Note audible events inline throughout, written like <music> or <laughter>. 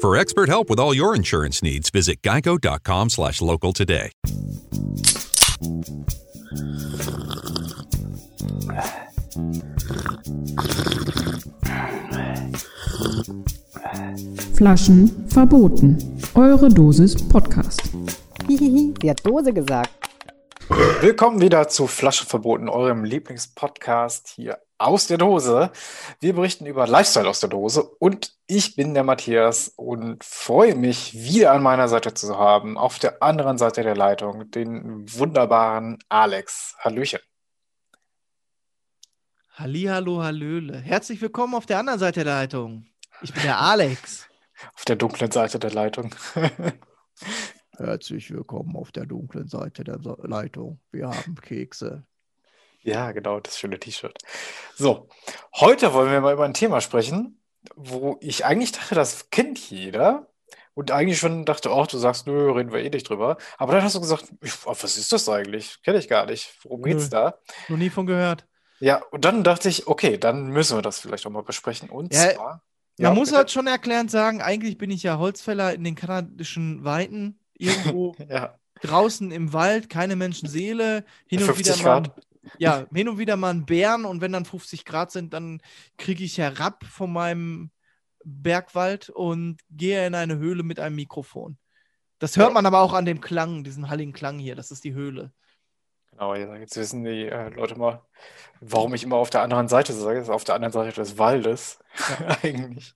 For expert help with all your insurance needs, visit geico.com slash local today. Flaschen verboten. Eure Dosis Podcast. Hihihi, sie hat Dose gesagt. Willkommen wieder zu Flasche verboten, eurem Lieblingspodcast hier aus der Dose. Wir berichten über Lifestyle aus der Dose und ich bin der Matthias und freue mich, wieder an meiner Seite zu haben, auf der anderen Seite der Leitung, den wunderbaren Alex. Hallöchen. Hallihallo, Hallöle. Herzlich willkommen auf der anderen Seite der Leitung. Ich bin der Alex. <laughs> Auf der dunklen Seite der Leitung. <laughs> Herzlich willkommen auf der dunklen Seite der Leitung. Wir haben Kekse. Ja, genau, das schöne T-Shirt. So, heute wollen wir mal über ein Thema sprechen, wo ich eigentlich dachte, das kennt jeder. Und eigentlich schon dachte, oh, du sagst, nö, reden wir eh nicht drüber. Aber dann hast du gesagt, was ist das eigentlich? Kenne ich gar nicht. Worum geht's Nö. da? Noch nie von gehört. Ja, und dann dachte ich, okay, dann müssen wir das vielleicht auch mal besprechen. Und Ja, zwar, Man Ja, muss bitte. halt schon erklärend sagen, eigentlich bin ich ja Holzfäller in den kanadischen Weiten. <laughs> Irgendwo ja, draußen im Wald, keine Menschenseele. Hin und 50 wieder mal. Ja, hin und wieder mal ein Bären und wenn dann 50 Grad sind, dann kriege ich herab von meinem Bergwald und gehe in eine Höhle mit einem Mikrofon. Das hört Ja. man aber auch an dem Klang, diesen halligen Klang hier. Das ist die Höhle. genau, ja, jetzt wissen die äh, Leute mal, warum ich immer auf der anderen Seite sage. Das ist auf der anderen Seite des Waldes. <laughs> Eigentlich.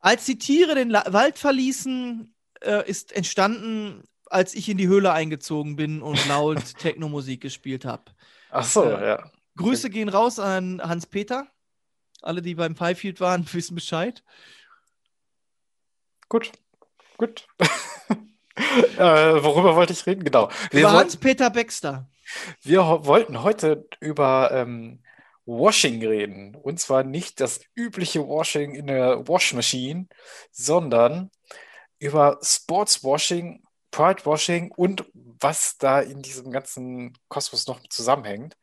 Als die Tiere den La Wald verließen, äh, ist entstanden, als ich in die Höhle eingezogen bin und laut <laughs> Techno-Musik gespielt habe. Ach so, Ja. ja. Grüße gehen raus an Hans-Peter. Alle, die beim Fivefield waren, <laughs> wissen Bescheid. Gut, gut. <laughs> äh, worüber wollte ich reden? Genau. Wir, Über Hans-Peter Baxter. wir wollten heute über ähm, Washing reden. Und zwar nicht das übliche Washing in der Washmachine, sondern über Sportswashing, Pridewashing und was da in diesem ganzen Kosmos noch zusammenhängt.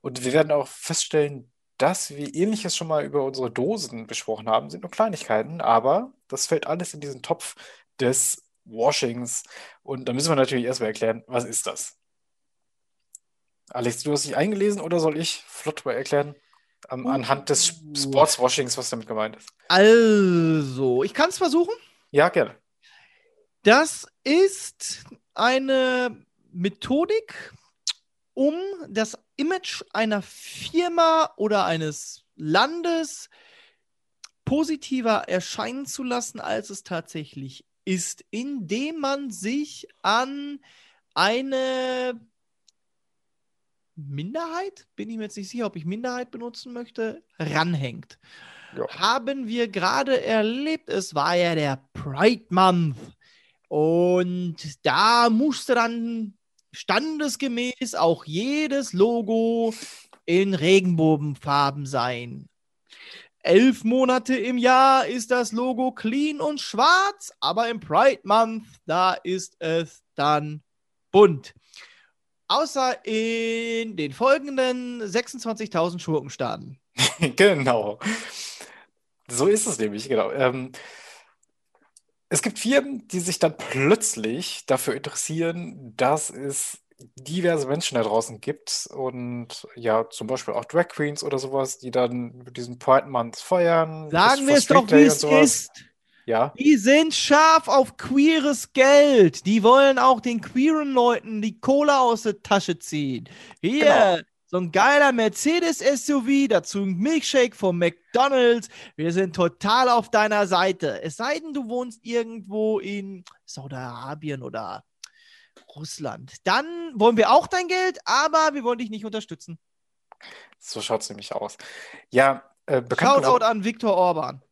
Und wir werden auch feststellen, dass wir ähnliches schon mal über unsere Dosen besprochen haben, sind nur Kleinigkeiten, aber das fällt alles in diesen Topf des Washings. Und da müssen wir natürlich erstmal erklären, was ist das? Alex, du hast dich eingelesen oder soll ich flott mal erklären? Am, anhand des Uh. Sportswashings, was damit gemeint ist. Also, ich kann es versuchen. Ja, gerne. Das ist eine Methodik, um das Image einer Firma oder eines Landes positiver erscheinen zu lassen, als es tatsächlich ist, indem man sich an eine Minderheit, bin ich mir jetzt nicht sicher, ob ich Minderheit benutzen möchte, ranhängt. Ja. Haben wir gerade erlebt, es war ja der Pride Month. Und da musste dann standesgemäß auch jedes Logo in Regenbogenfarben sein. Elf Monate im Jahr ist das Logo clean und schwarz, aber im Pride Month, da ist es dann bunt. Außer in den folgenden 26.000 Schurkenstaaten. <laughs> Genau. So ist es nämlich, genau. Ähm, es gibt Firmen, die sich dann plötzlich dafür interessieren, dass es diverse Menschen da draußen gibt und ja, zum Beispiel auch Drag Queens oder sowas, die dann diesen Pride Month feiern. Sagen wir es doch, wie es ist. Ja, Die sind scharf auf queeres Geld. Die wollen auch den queeren Leuten die Kohle aus der Tasche ziehen. Hier, Genau. So ein geiler Mercedes-SUV, dazu ein Milkshake von McDonalds. Wir sind total auf deiner Seite. Es sei denn, du wohnst irgendwo in Saudi-Arabien oder Russland. Dann wollen wir auch dein Geld, aber wir wollen dich nicht unterstützen. so schaut es nämlich aus. Ja, äh, bekannt Shoutout an Viktor Orban.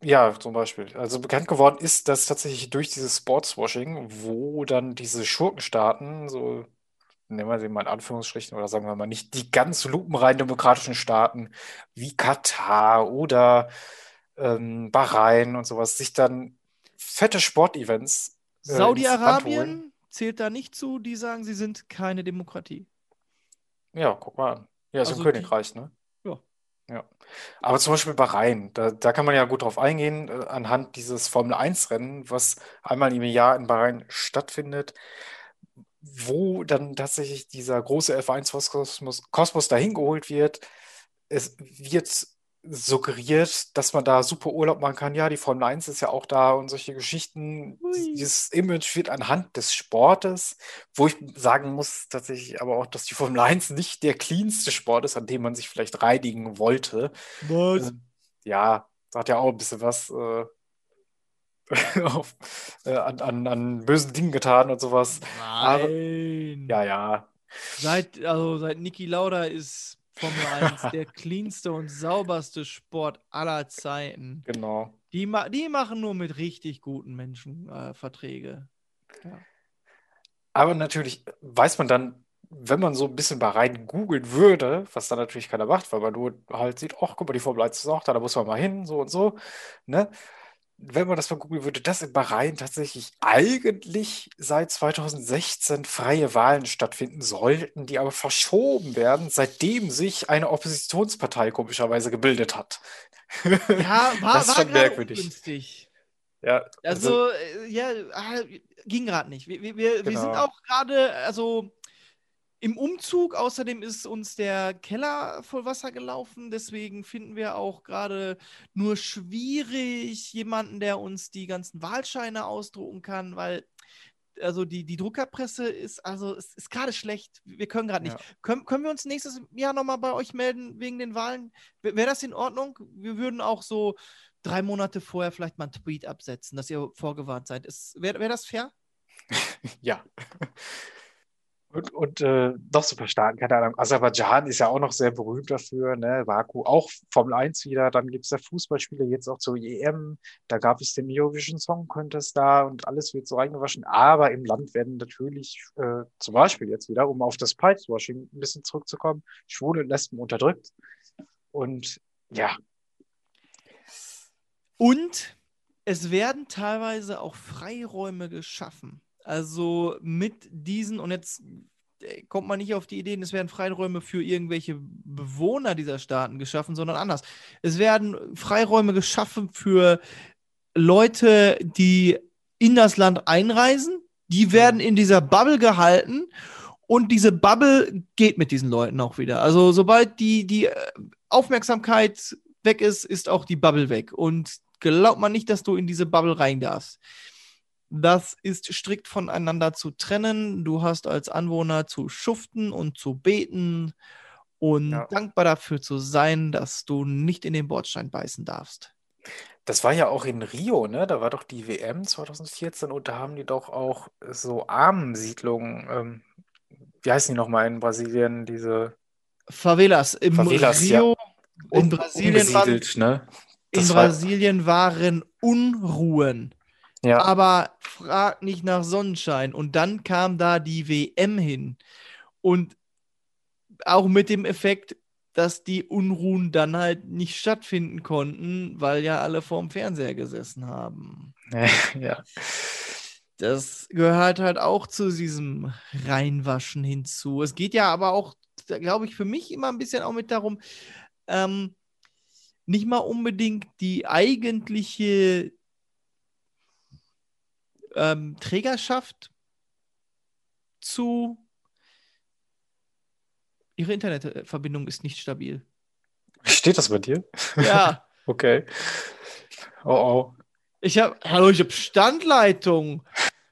Ja, zum Beispiel. Also bekannt geworden ist das tatsächlich durch dieses Sportswashing, wo dann diese Schurkenstaaten, so nennen wir sie mal in Anführungsstrichen, oder sagen wir mal nicht die ganz lupenrein demokratischen Staaten wie Katar oder ähm, Bahrain und sowas, sich dann fette Sportevents äh. Saudi-Arabien zählt da nicht zu, die sagen, sie sind keine Demokratie. Ja, guck mal an. Ja, ist Also ein die- Königreich, ne? Ja. Ja. Aber zum Beispiel Bahrain, da, da kann man ja gut drauf eingehen, äh, anhand dieses Formel-1-Rennen, was einmal im Jahr in Bahrain stattfindet, wo dann tatsächlich dieser große F1-Kosmos Kosmos dahin geholt wird. Es wird suggeriert, dass man da super Urlaub machen kann. Ja, die Formel 1 ist ja auch da und solche Geschichten. Ui. Dieses Image wird anhand des Sportes, wo ich sagen muss tatsächlich aber auch, dass die Formel 1 nicht der cleanste Sport ist, an dem man sich vielleicht reinigen wollte. Was? Ähm, ja, da hat ja auch ein bisschen was äh, <laughs> auf, äh, an, an, an bösen Dingen getan und sowas. Aber- Nein. Ja, ja. Seit, also seit Niki Lauda ist Formel <laughs> 1 der cleanste und sauberste Sport aller Zeiten. Genau. Die, ma die machen nur mit richtig guten Menschen äh, Verträge. Aber natürlich weiß man dann, wenn man so ein bisschen mal rein googeln würde, was dann natürlich keiner macht, weil man nur halt sieht, ach, guck mal, die Formel 1 ist auch da, da muss man mal hin, so und so, ne? Wenn man das mal googeln würde, dass in Bahrain tatsächlich eigentlich seit 2016 freie Wahlen stattfinden sollten, die aber verschoben werden, seitdem sich eine Oppositionspartei komischerweise gebildet hat. Ja, war, <laughs> Das ist schon merkwürdig. ungünstig. Ja, Also, äh, ja, ah, ging gerade nicht. Wir, wir, wir, wir sind Genau. auch gerade, also im Umzug, außerdem ist uns der Keller voll Wasser gelaufen, deswegen finden wir auch gerade nur schwierig jemanden, der uns die ganzen Wahlscheine ausdrucken kann, weil also die, die Druckerpresse ist, also es ist gerade schlecht. Wir können gerade nicht. Ja. Können, können wir uns nächstes Jahr nochmal bei euch melden wegen den Wahlen? Wäre das in Ordnung? Wir würden auch so drei Monate vorher vielleicht mal einen Tweet absetzen, dass ihr vorgewarnt seid. Wäre wär das fair? <laughs> Ja. Und, und äh, noch so ein paar Staaten, keine Ahnung. Aserbaidschan ist ja auch noch sehr berühmt dafür, ne? Baku, auch Formel 1 wieder. Dann gibt es da Fußballspiele, jetzt auch zur EM. Da gab es den Eurovision Song Contest da und alles wird so reingewaschen. Aber im Land werden natürlich, äh, zum Beispiel jetzt wieder, um auf das Pipewashing ein bisschen zurückzukommen, Schwule und Lesben unterdrückt. Und ja, Und es werden teilweise auch Freiräume geschaffen. Also mit diesen, und jetzt äh, kommt man nicht auf die Ideen, es werden Freiräume für irgendwelche Bewohner dieser Staaten geschaffen, sondern anders. Es werden Freiräume geschaffen für Leute, die in das Land einreisen. Die werden in dieser Bubble gehalten und diese Bubble geht mit diesen Leuten auch wieder. Also sobald die, die äh, Aufmerksamkeit weg ist, ist auch die Bubble weg. Und glaubt man nicht, dass du in diese Bubble rein darfst. Das ist strikt voneinander zu trennen. Du hast als Anwohner zu schuften und zu beten und Ja. dankbar dafür zu sein, dass du nicht in den Bordstein beißen darfst. Das war ja auch in Rio, ne? Da war doch die WM 2014 und da haben die doch auch so Armensiedlungen, ähm, wie heißen die nochmal in Brasilien, diese Favelas. Im Favelas, Rio, in um, Brasilien, waren, ne? in war- Brasilien waren Unruhen. Ja, aber frag nicht nach Sonnenschein. Und dann kam da die WM hin. Und auch mit dem Effekt, dass die Unruhen dann halt nicht stattfinden konnten, weil ja alle vorm Fernseher gesessen haben. <laughs> ja. Das gehört halt auch zu diesem Reinwaschen hinzu. Es geht ja aber auch, glaube ich, für mich immer ein bisschen auch mit darum, ähm, nicht mal unbedingt die eigentliche ähm, Trägerschaft zu. Ihre Internetverbindung ist nicht stabil. Steht das bei dir? Ja, <laughs> Okay. Oh, oh. ich habe, hallo, ich habe Standleitung.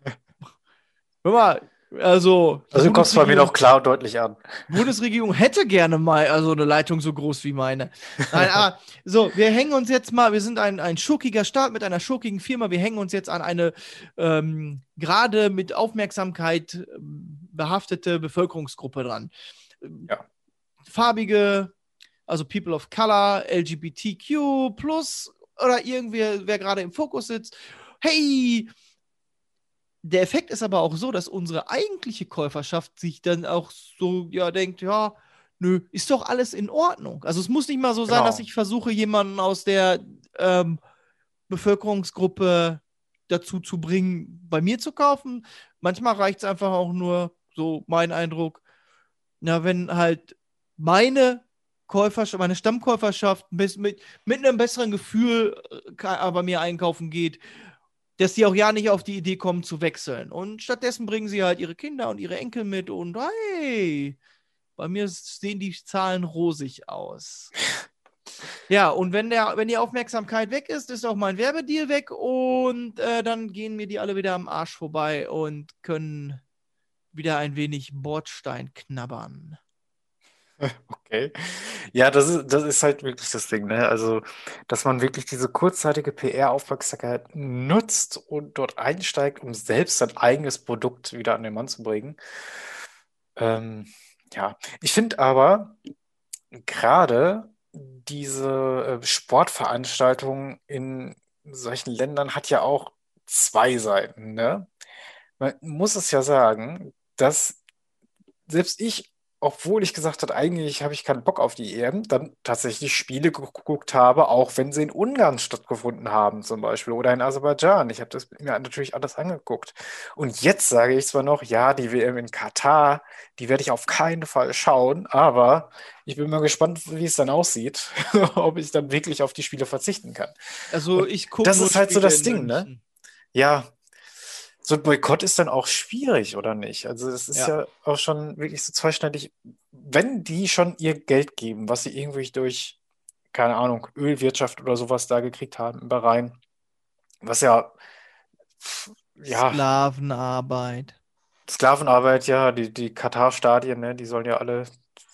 <laughs> Hör mal, also. Also du kommst bei mir noch klar und deutlich an. Bundesregierung hätte gerne mal also eine Leitung so groß wie meine. Nein, aber so, wir hängen uns jetzt mal, wir sind ein, ein schurkiger Staat mit einer schurkigen Firma, wir hängen uns jetzt an eine ähm, gerade mit Aufmerksamkeit ähm, behaftete Bevölkerungsgruppe dran. Ja. Farbige, also People of Color, LGBTQ plus oder irgendwer, wer gerade im Fokus sitzt. Hey, der Effekt ist aber auch so, dass unsere eigentliche Käuferschaft sich dann auch so, ja, denkt, ja, nö, ist doch alles in Ordnung. Also es muss nicht mal so sein, Genau. dass ich versuche, jemanden aus der ähm, Bevölkerungsgruppe dazu zu bringen, bei mir zu kaufen. Manchmal reicht es einfach auch nur, so mein Eindruck, na, wenn halt meine Käuferschaft, meine Stammkäuferschaft bis- mit, mit einem besseren Gefühl äh, bei mir einkaufen geht, dass die auch ja nicht auf die Idee kommen zu wechseln. Und stattdessen bringen sie halt ihre Kinder und ihre Enkel mit und hey, bei mir sehen die Zahlen rosig aus. <laughs> Ja, und wenn, der, wenn die Aufmerksamkeit weg ist, ist auch mein Werbedeal weg und äh, dann gehen mir die alle wieder am Arsch vorbei und können wieder ein wenig Bordstein knabbern. <laughs> Okay. Ja, das ist, das ist halt wirklich das Ding, ne? Also, dass man wirklich diese kurzzeitige PR-Aufmerksamkeit nutzt und dort einsteigt, um selbst sein eigenes Produkt wieder an den Mann zu bringen. Ähm, ja, ich finde aber gerade diese äh, Sportveranstaltung in solchen Ländern hat ja auch zwei Seiten, ne? Man muss es ja sagen, dass selbst ich, obwohl ich gesagt habe, eigentlich habe ich keinen Bock auf die EM, dann tatsächlich Spiele geguckt habe, auch wenn sie in Ungarn stattgefunden haben, zum Beispiel, oder in Aserbaidschan. Ich habe das mir natürlich alles angeguckt. Und jetzt sage ich zwar noch, ja, die WM in Katar, die werde ich auf keinen Fall schauen, aber ich bin mal gespannt, wie es dann aussieht, <laughs> ob ich dann wirklich auf die Spiele verzichten kann. Also ich gucke das ist halt so Spiele das in Ding, ne? Ja, so ein Boykott ist dann auch schwierig, oder nicht? Also es ist Ja. ja auch schon wirklich so zweischneidig. Wenn die schon ihr Geld geben, was sie irgendwie durch, keine Ahnung, Ölwirtschaft oder sowas da gekriegt haben im Bahrain, was ja, ja, Sklavenarbeit. Sklavenarbeit, ja, die, die Katar-Stadien, ne, die sollen ja alle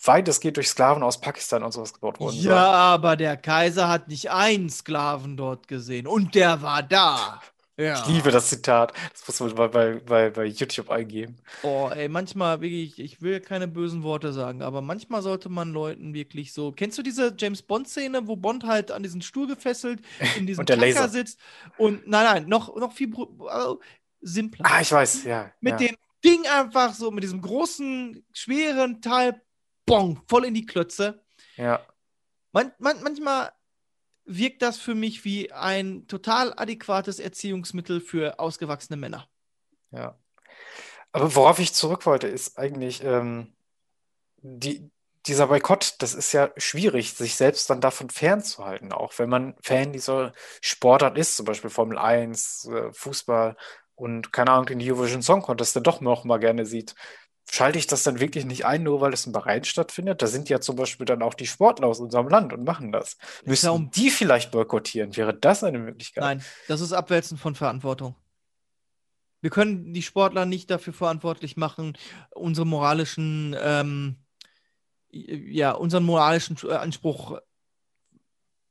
weitestgehend durch Sklaven aus Pakistan und sowas gebaut worden Ja, sein. aber der Kaiser hat nicht einen Sklaven dort gesehen und der war da. Ja. Ich liebe das Zitat. Das muss man bei, bei, bei, bei YouTube eingeben. Oh, ey, manchmal wirklich, ich will keine bösen Worte sagen, aber manchmal sollte man Leuten wirklich so. Kennst du diese James Bond-Szene, wo Bond halt an diesen Stuhl gefesselt in <laughs> diesem Laser. sitzt und nein, nein, noch, noch viel äh, simpler. Ah, ich weiß, ja. mit ja. dem Ding einfach so, mit diesem großen, schweren Teil, bong, voll in die Klötze. Ja. Man, man, manchmal wirkt das für mich wie ein total adäquates Erziehungsmittel für ausgewachsene Männer. Ja. Aber worauf ich zurück wollte, ist eigentlich ähm, die, dieser Boykott, das ist ja schwierig, sich selbst dann davon fernzuhalten, auch wenn man Fan dieser Sportart ist, zum Beispiel Formel 1, äh, Fußball und keine Ahnung, den Eurovision Song Contest dann doch noch mal gerne sieht. Schalte ich das dann wirklich nicht ein, nur weil es in Bahrain stattfindet? Da sind ja zum Beispiel dann auch die Sportler aus unserem Land und machen das. Müssten um- die vielleicht boykottieren? Wäre das eine Möglichkeit? Nein, das ist Abwälzen von Verantwortung. Wir können die Sportler nicht dafür verantwortlich machen, unsere moralischen, ähm, ja, unseren moralischen äh, Anspruch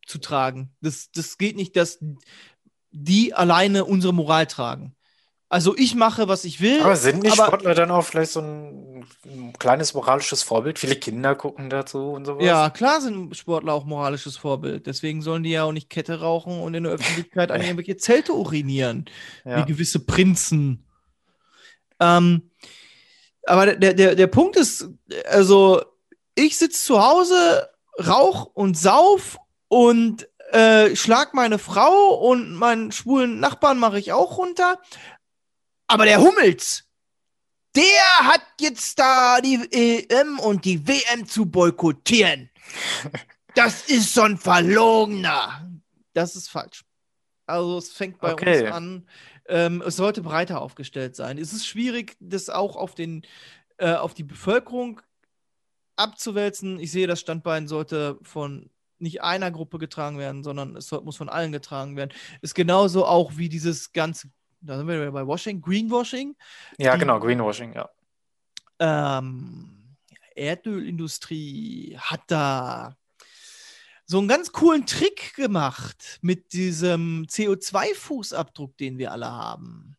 zu tragen. Das, das geht nicht, dass die alleine unsere Moral tragen. Also ich mache, was ich will. Aber sind nicht aber- Sportler dann auch vielleicht so ein, ein kleines moralisches Vorbild? Viele Kinder gucken dazu und sowas. Ja, klar sind Sportler auch moralisches Vorbild. Deswegen sollen die ja auch nicht Kette rauchen und in der Öffentlichkeit an <laughs> irgendwelche Zelte urinieren. Ja. wie gewisse Prinzen. Ähm, aber der, der, der Punkt ist, also ich sitze zu Hause, rauch und sauf und äh, schlag meine Frau und meinen schwulen Nachbarn mache ich auch runter. Aber der Hummels, der hat jetzt da die EM und die WM zu boykottieren. Das ist so ein Verlogener. Das ist falsch. Also es fängt bei Okay. uns an. Ähm, es sollte breiter aufgestellt sein. Es ist schwierig, das auch auf den äh, auf die Bevölkerung abzuwälzen. Ich sehe, das Standbein sollte von nicht einer Gruppe getragen werden, sondern es soll, muss von allen getragen werden. Ist genauso auch wie dieses ganze, da sind wir bei Washing, Greenwashing. Ja, die- genau, Greenwashing, ja. Ähm, Erdölindustrie hat da so einen ganz coolen Trick gemacht mit diesem CO2-Fußabdruck, den wir alle haben.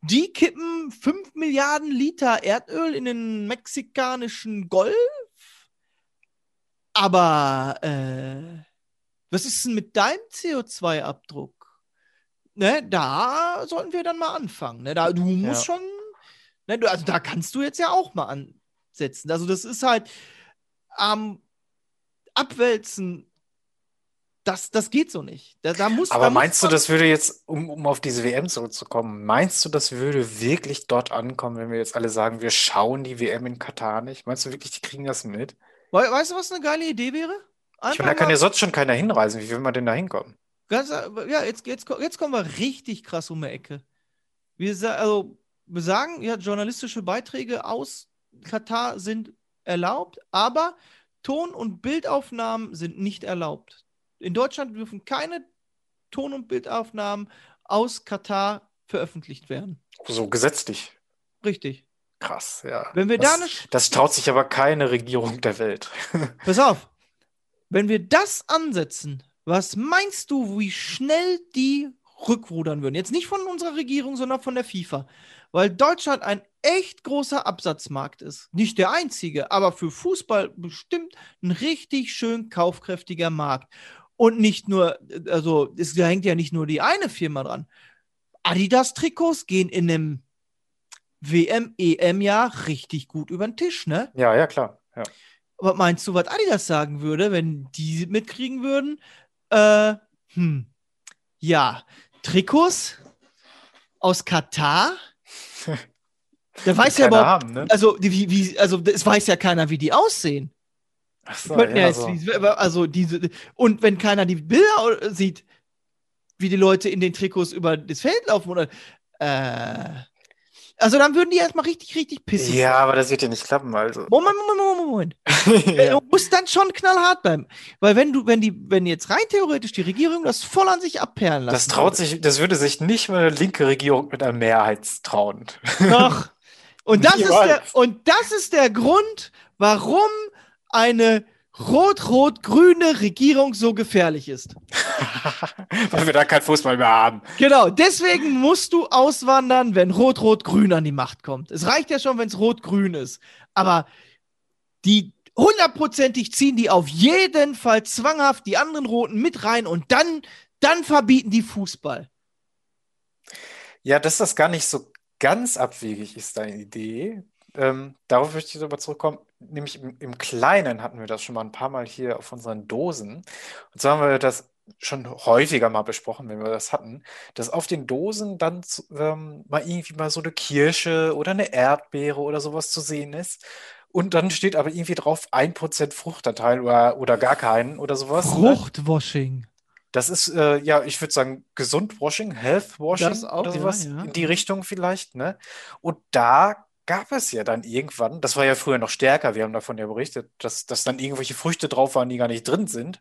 Die kippen 5 Milliarden Liter Erdöl in den mexikanischen Golf, aber äh, was ist denn mit deinem CO2-Abdruck? Ne, da sollten wir dann mal anfangen. Ne? Da, du musst Ja. schon, ne, du, also da kannst du jetzt ja auch mal ansetzen. Also das ist halt am Abwälzen, das, das geht so nicht. Da, da muss, da Aber muss meinst du, man- das würde jetzt, um, um auf diese WM zurückzukommen, meinst du, das würde wirklich dort ankommen, wenn wir jetzt alle sagen, wir schauen die WM in Katar nicht? Meinst du wirklich, die kriegen das mit? We weißt du, was eine geile Idee wäre? Ich meine, da Einfach kann ja sonst schon keiner hinreisen. Wie will man denn da hinkommen? Ganz, ja, jetzt, jetzt, jetzt kommen wir richtig krass um die Ecke. Wir, also, wir sagen, ja, journalistische Beiträge aus Katar sind erlaubt, aber Ton- und Bildaufnahmen sind nicht erlaubt. In Deutschland dürfen keine Ton- und Bildaufnahmen aus Katar veröffentlicht werden. So gesetzlich. Richtig. Krass, ja. Wenn wir da das, eine- das traut sich aber keine Regierung der Welt. <laughs> Pass auf. Wenn wir das ansetzen, was meinst du, wie schnell die rückrudern würden? Jetzt nicht von unserer Regierung, sondern von der FIFA. Weil Deutschland ein echt großer Absatzmarkt ist. Nicht der einzige, aber für Fußball bestimmt ein richtig schön kaufkräftiger Markt. Und nicht nur, also es hängt ja nicht nur die eine Firma dran. Adidas-Trikots gehen in einem WM, EM-Jahr richtig gut über den Tisch, ne? Ja, ja, klar. Ja. Was meinst du, was Adidas sagen würde, wenn die mitkriegen würden? Äh, hm, ja, Trikots aus Katar? <laughs> Da weiß ja überhaupt, haben, ne? also, wie, wie, also es weiß ja keiner, wie die aussehen. Ach so, ja ja, so. wie- also diese, und wenn keiner die Bilder sieht, wie die Leute in den Trikots über das Feld laufen oder, äh, also dann würden die erstmal richtig, richtig pissig. Ja, aber das wird ja nicht klappen, also. Moment, Moment, Moment, Moment. <laughs> Ja. Du musst dann schon knallhart bleiben. Weil wenn du, wenn die, wenn jetzt rein theoretisch die Regierung das voll an sich abperlen lassen Das traut sich, das würde sich nicht mal eine linke Regierung mit einer Mehrheit trauen. würde. Doch. Und <laughs> das, ist der, und das ist der Grund, warum eine rot-rot-grüne Regierung so gefährlich ist. <laughs> Weil wir da keinen Fußball mehr haben. Genau, deswegen musst du auswandern, wenn rot-rot-grün an die Macht kommt. Es reicht ja schon, wenn es rot-grün ist. Aber die hundertprozentig ziehen die auf jeden Fall zwanghaft die anderen Roten mit rein und dann, dann verbieten die Fußball. Ja, dass das gar nicht so ganz abwegig ist, deine Idee. Ähm, darauf möchte ich aber zurückkommen. Nämlich im, im Kleinen hatten wir das schon mal ein paar Mal hier auf unseren Dosen. Und zwar haben wir das schon häufiger mal besprochen, wenn wir das hatten, dass auf den Dosen dann ähm, mal irgendwie mal so eine Kirsche oder eine Erdbeere oder sowas zu sehen ist. Und dann steht aber irgendwie drauf 1% Fruchtanteil oder, oder gar keinen oder sowas. ne? Fruchtwashing. Das ist, äh, ja, ich würde sagen, Gesundwashing, Healthwashing Das auch, oder ja, sowas ja. in die Richtung vielleicht, ne? Und da gab es ja dann irgendwann, das war ja früher noch stärker, wir haben davon ja berichtet, dass, dass dann irgendwelche Früchte drauf waren, die gar nicht drin sind.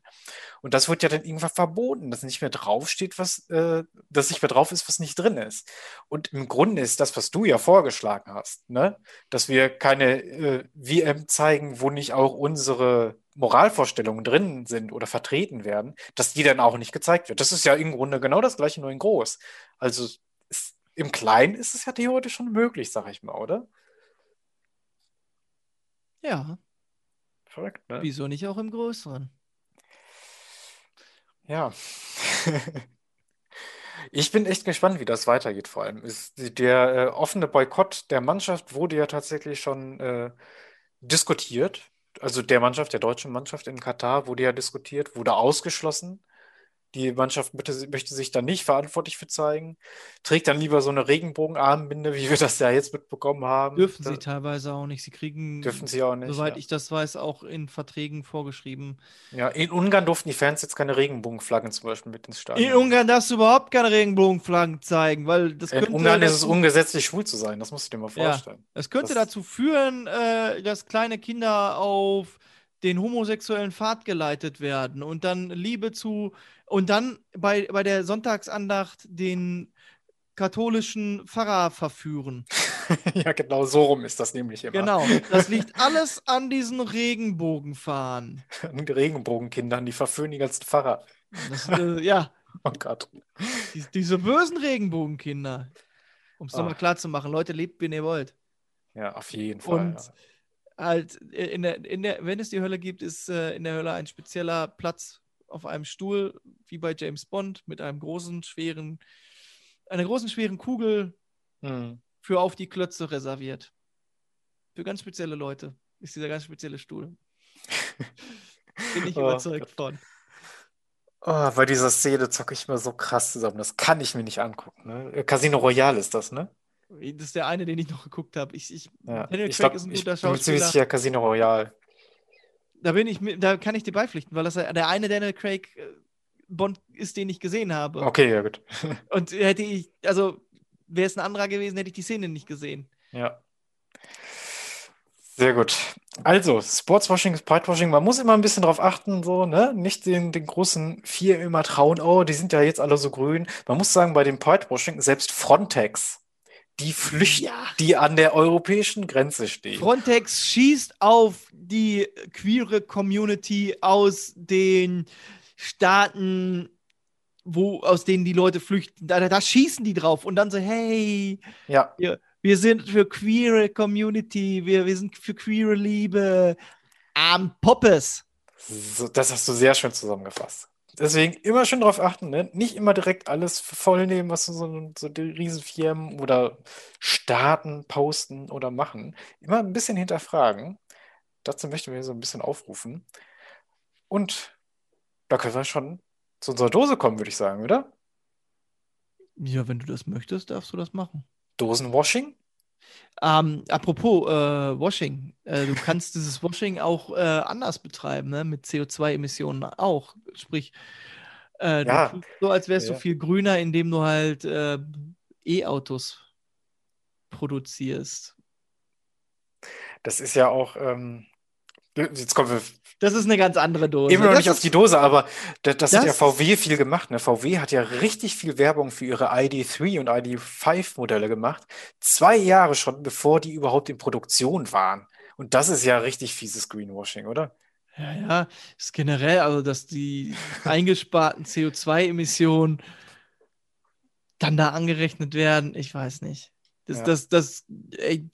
Und das wird ja dann irgendwann verboten, dass nicht mehr draufsteht, was, äh, dass nicht mehr drauf ist, was nicht drin ist. Und im Grunde ist das, was du ja vorgeschlagen hast, ne? Dass wir keine äh, WM zeigen, wo nicht auch unsere Moralvorstellungen drin sind oder vertreten werden, dass die dann auch nicht gezeigt wird. Das ist ja im Grunde genau das Gleiche, nur in groß. Also im Kleinen ist es ja theoretisch schon möglich, sag ich mal, oder? Ja, Verrückt, ne? wieso nicht auch im Größeren? Ja. <laughs> Ich bin echt gespannt, wie das weitergeht, vor allem. Ist der äh, offene Boykott der Mannschaft wurde ja tatsächlich schon äh, diskutiert. Also der Mannschaft, der deutschen Mannschaft in Katar wurde ja diskutiert, wurde ausgeschlossen. Die Mannschaft möchte, möchte sich da nicht verantwortlich für zeigen, trägt dann lieber so eine Regenbogenarmbinde, wie wir das ja jetzt mitbekommen haben. Dürfen Da- sie teilweise auch nicht. Sie kriegen, Dürfen sie auch nicht. soweit ja. ich das weiß, auch in Verträgen vorgeschrieben. Ja, in Ungarn durften die Fans jetzt keine Regenbogenflaggen zum Beispiel mit ins Stadion. In Ungarn darfst du überhaupt keine Regenbogenflaggen zeigen, weil das In könnte Ungarn ist es ungesetzlich, schwul zu sein, das musst du dir mal Ja. vorstellen. Es könnte Das- dazu führen, äh, dass kleine Kinder auf den homosexuellen Pfad geleitet werden und dann Liebe zu und dann bei, bei der Sonntagsandacht den katholischen Pfarrer verführen. <laughs> Ja, genau so rum ist das nämlich immer. Genau. Das liegt <laughs> alles an diesen Regenbogenfahnen. An Regenbogenkindern, die verführen die ganzen Pfarrer. Das, äh, ja, <laughs> Oh Gott. die, diese bösen Regenbogenkinder. Um es Ah. nochmal klar zu machen, Leute, lebt, wenn ihr wollt. Ja, auf jeden Fall. Und ja. Halt, in der, in der, wenn es die Hölle gibt, ist äh, in der Hölle ein spezieller Platz auf einem Stuhl, wie bei James Bond, mit einem großen, schweren, einer großen, schweren Kugel Hm. für auf die Klötze reserviert. Für ganz spezielle Leute ist dieser ganz spezielle Stuhl. <laughs> Bin ich Oh überzeugt Gott. von. Oh, bei dieser Szene zocke ich mir so krass zusammen. Das kann ich mir nicht angucken. Ne? Äh, Casino Royale ist das, ne? Das ist der eine, den ich noch geguckt habe. Ich, ich, Ja. Daniel Ich Craig glaube, ist ein ich guter ziemlich Schauspieler. sicher Casino Royale. Da bin ich, da kann ich dir beipflichten, weil das der eine Daniel Craig äh, Bond ist, den ich gesehen habe. Okay, ja gut. <laughs> Und hätte ich, also wäre es ein anderer gewesen, hätte ich die Szene nicht gesehen. Ja. Sehr gut. Also, Sportswashing ist. Man muss immer ein bisschen drauf achten, so, ne? Nicht den, den großen vier immer trauen, oh, die sind ja jetzt alle so grün. Man muss sagen, bei dem Pride-Washing, selbst Frontex, die flüchten, Ja. die an der europäischen Grenze stehen. Frontex schießt auf die queere Community aus den Staaten, wo, aus denen die Leute flüchten. Da, da schießen die drauf und dann so, hey, Ja, wir sind für queere Community, wir, wir sind für queere Liebe. Am Poppes. so, das hast du sehr schön zusammengefasst. Deswegen immer schön drauf achten, ne? Nicht immer direkt alles voll nehmen, was so, so die Riesenfirmen oder Staaten posten oder machen. Immer ein bisschen hinterfragen. Dazu möchten wir so ein bisschen aufrufen. Und da können wir schon zu unserer Dose kommen, würde ich sagen, oder? Ja, wenn du das möchtest, darfst du das machen. Dosenwashing? Ähm, apropos äh, Washing, äh, du kannst <laughs> dieses Washing auch äh, anders betreiben, ne? mit CO2-Emissionen auch. Sprich, äh, Ja. du tust so, als wärst Ja. du viel grüner, indem du halt äh, E-Autos produzierst. Das ist ja auch, ähm, jetzt kommen wir Das ist eine ganz andere Dose. Immer noch Das nicht auf die Dose, aber das, das hat ja das- VW viel gemacht. Ne? VW hat ja richtig viel Werbung für ihre ID3 und ID5 Modelle gemacht. Zwei Jahre schon, bevor die überhaupt in Produktion waren. Und das ist ja richtig fieses Greenwashing, oder? Ja, ja, ist generell, also dass die <laughs> eingesparten CO2-Emissionen dann da angerechnet werden, ich weiß nicht. Das, Ja. das, das, ey,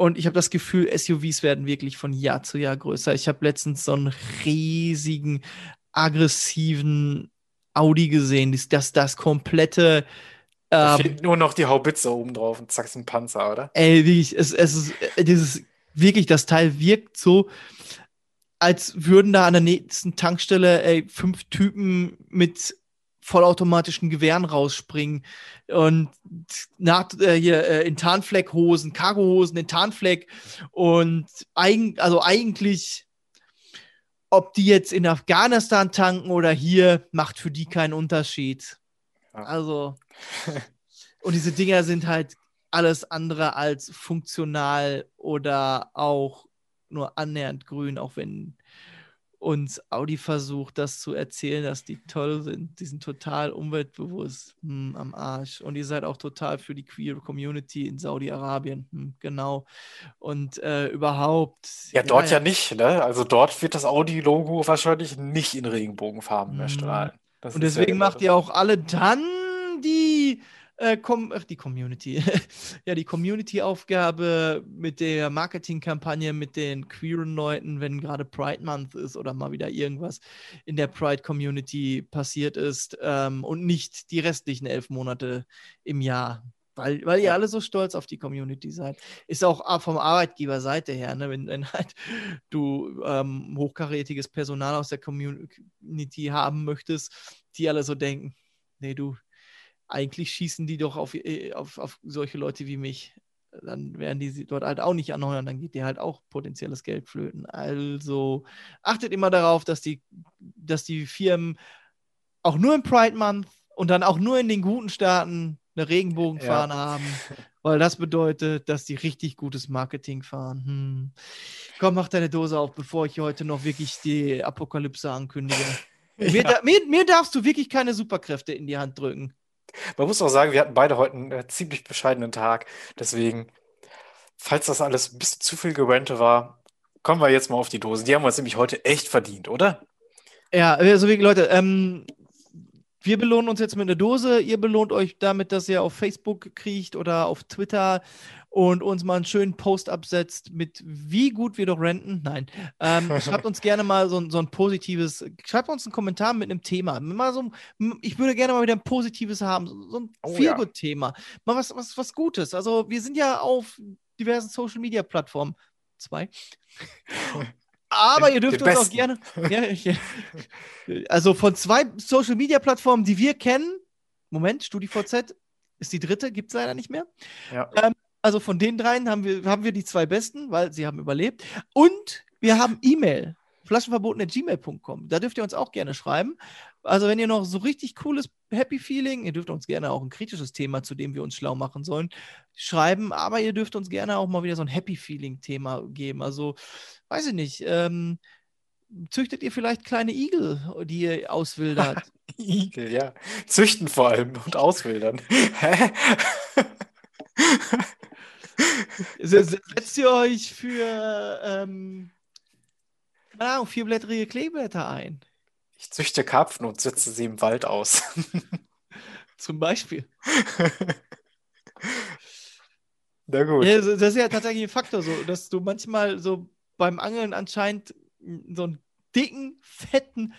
und ich habe das Gefühl, SUVs werden wirklich von Jahr zu Jahr größer. Ich habe letztens so einen riesigen, aggressiven Audi gesehen, das, das, das komplette, Da ähm, fehlt nur noch die Haubitze oben drauf und zack, ist ein Panzer, oder? Ey, wirklich, es, es ist, äh, dieses, wirklich, das Teil wirkt so, als würden da an der nächsten Tankstelle, ey, fünf Typen mit vollautomatischen Gewehren rausspringen und nach, äh, hier äh, in Tarnfleckhosen, Cargohosen in Tarnfleck und eigen, also eigentlich, ob die jetzt in Afghanistan tanken oder hier, macht für die keinen Unterschied. Ja. Also, <laughs> und diese Dinger sind halt alles andere als funktional oder auch nur annähernd grün, auch wenn uns Audi versucht, das zu erzählen, dass die toll sind. Die sind total umweltbewusst hm, am Arsch. Und ihr seid auch total für die queer Community in Saudi-Arabien. Hm, genau. Und äh, überhaupt. Ja, dort ja, nicht, ne? Also dort wird das Audi-Logo wahrscheinlich nicht in Regenbogenfarben mehr strahlen. Das Und ja deswegen genau macht ihr auch alle dann die, äh, Com ach, die Community, <laughs> ja, die Community-Aufgabe mit der Marketingkampagne mit den queeren Leuten, wenn gerade Pride Month ist oder mal wieder irgendwas in der Pride-Community passiert ist ähm, und nicht die restlichen elf Monate im Jahr. Weil, weil ihr alle so stolz auf die Community seid. Ist auch vom Arbeitgeberseite her, ne? wenn, wenn halt du ähm, hochkarätiges Personal aus der Community haben möchtest, die alle so denken, nee, du, eigentlich schießen die doch auf, äh, auf, auf solche Leute wie mich. Dann werden die sie dort halt auch nicht anheuern, dann geht dir halt auch potenzielles Geld flöten. Also achtet immer darauf, dass die, dass die Firmen auch nur im Pride Month und dann auch nur in den guten Staaten eine Regenbogenfahne haben, weil das bedeutet, dass die richtig gutes Marketing fahren. Hm. Komm, mach deine Dose auf, bevor ich heute noch wirklich die Apokalypse ankündige. <laughs> Mir, Ja. da, mir, mir darfst du wirklich keine Superkräfte in die Hand drücken. Man muss auch sagen, wir hatten beide heute einen äh, ziemlich bescheidenen Tag. Deswegen, falls das alles ein bisschen zu viel Gerente war, kommen wir jetzt mal auf die Dosen. Die haben wir uns nämlich heute echt verdient, oder? Ja, also wirklich, Leute, ähm, wir belohnen uns jetzt mit einer Dose. Ihr belohnt euch damit, dass ihr auf Facebook kriegt oder auf Twitter und uns mal einen schönen Post absetzt mit wie gut wir doch renten. Nein. Ähm, <laughs> schreibt uns gerne mal so, ein- so ein positives, schreibt uns einen Kommentar mit einem Thema. Mal so, ich würde gerne mal wieder ein positives haben, so so ein Oh, Feelgood-Thema. Mal was, was, was Gutes. Also wir sind ja auf diversen Social-Media-Plattformen. Zwei. <laughs> Aber ihr dürft uns auch gerne. Ja, <laughs> ich, also von zwei Social Media Plattformen, die wir kennen. Moment, StudiVZ ist die dritte, gibt es leider nicht mehr. Ja. Also von den dreien haben wir, haben wir die zwei besten, weil sie haben überlebt. Und wir haben E-Mail, flaschenverboten.gmail.com. Da dürft ihr uns auch gerne schreiben. Also wenn ihr noch so richtig cooles Happy Feeling, ihr dürft uns gerne auch ein kritisches Thema, zu dem wir uns schlau machen sollen, schreiben. Aber ihr dürft uns gerne auch mal wieder so ein Happy Feeling Thema geben. Also weiß ich nicht. Ähm, züchtet ihr vielleicht kleine Igel, die ihr auswildert? <laughs> Igel, ja. Züchten vor allem und auswildern. Hä? <laughs> <laughs> Se- se- Setzt ihr euch für, ähm, keine Ahnung, vierblättrige Kleeblätter ein? Ich züchte Karpfen und setze sie im Wald aus. <laughs> Zum Beispiel. Na gut. Ja, das das ist ja tatsächlich ein Faktor, so, dass du manchmal so beim Angeln anscheinend so einen dicken, fetten,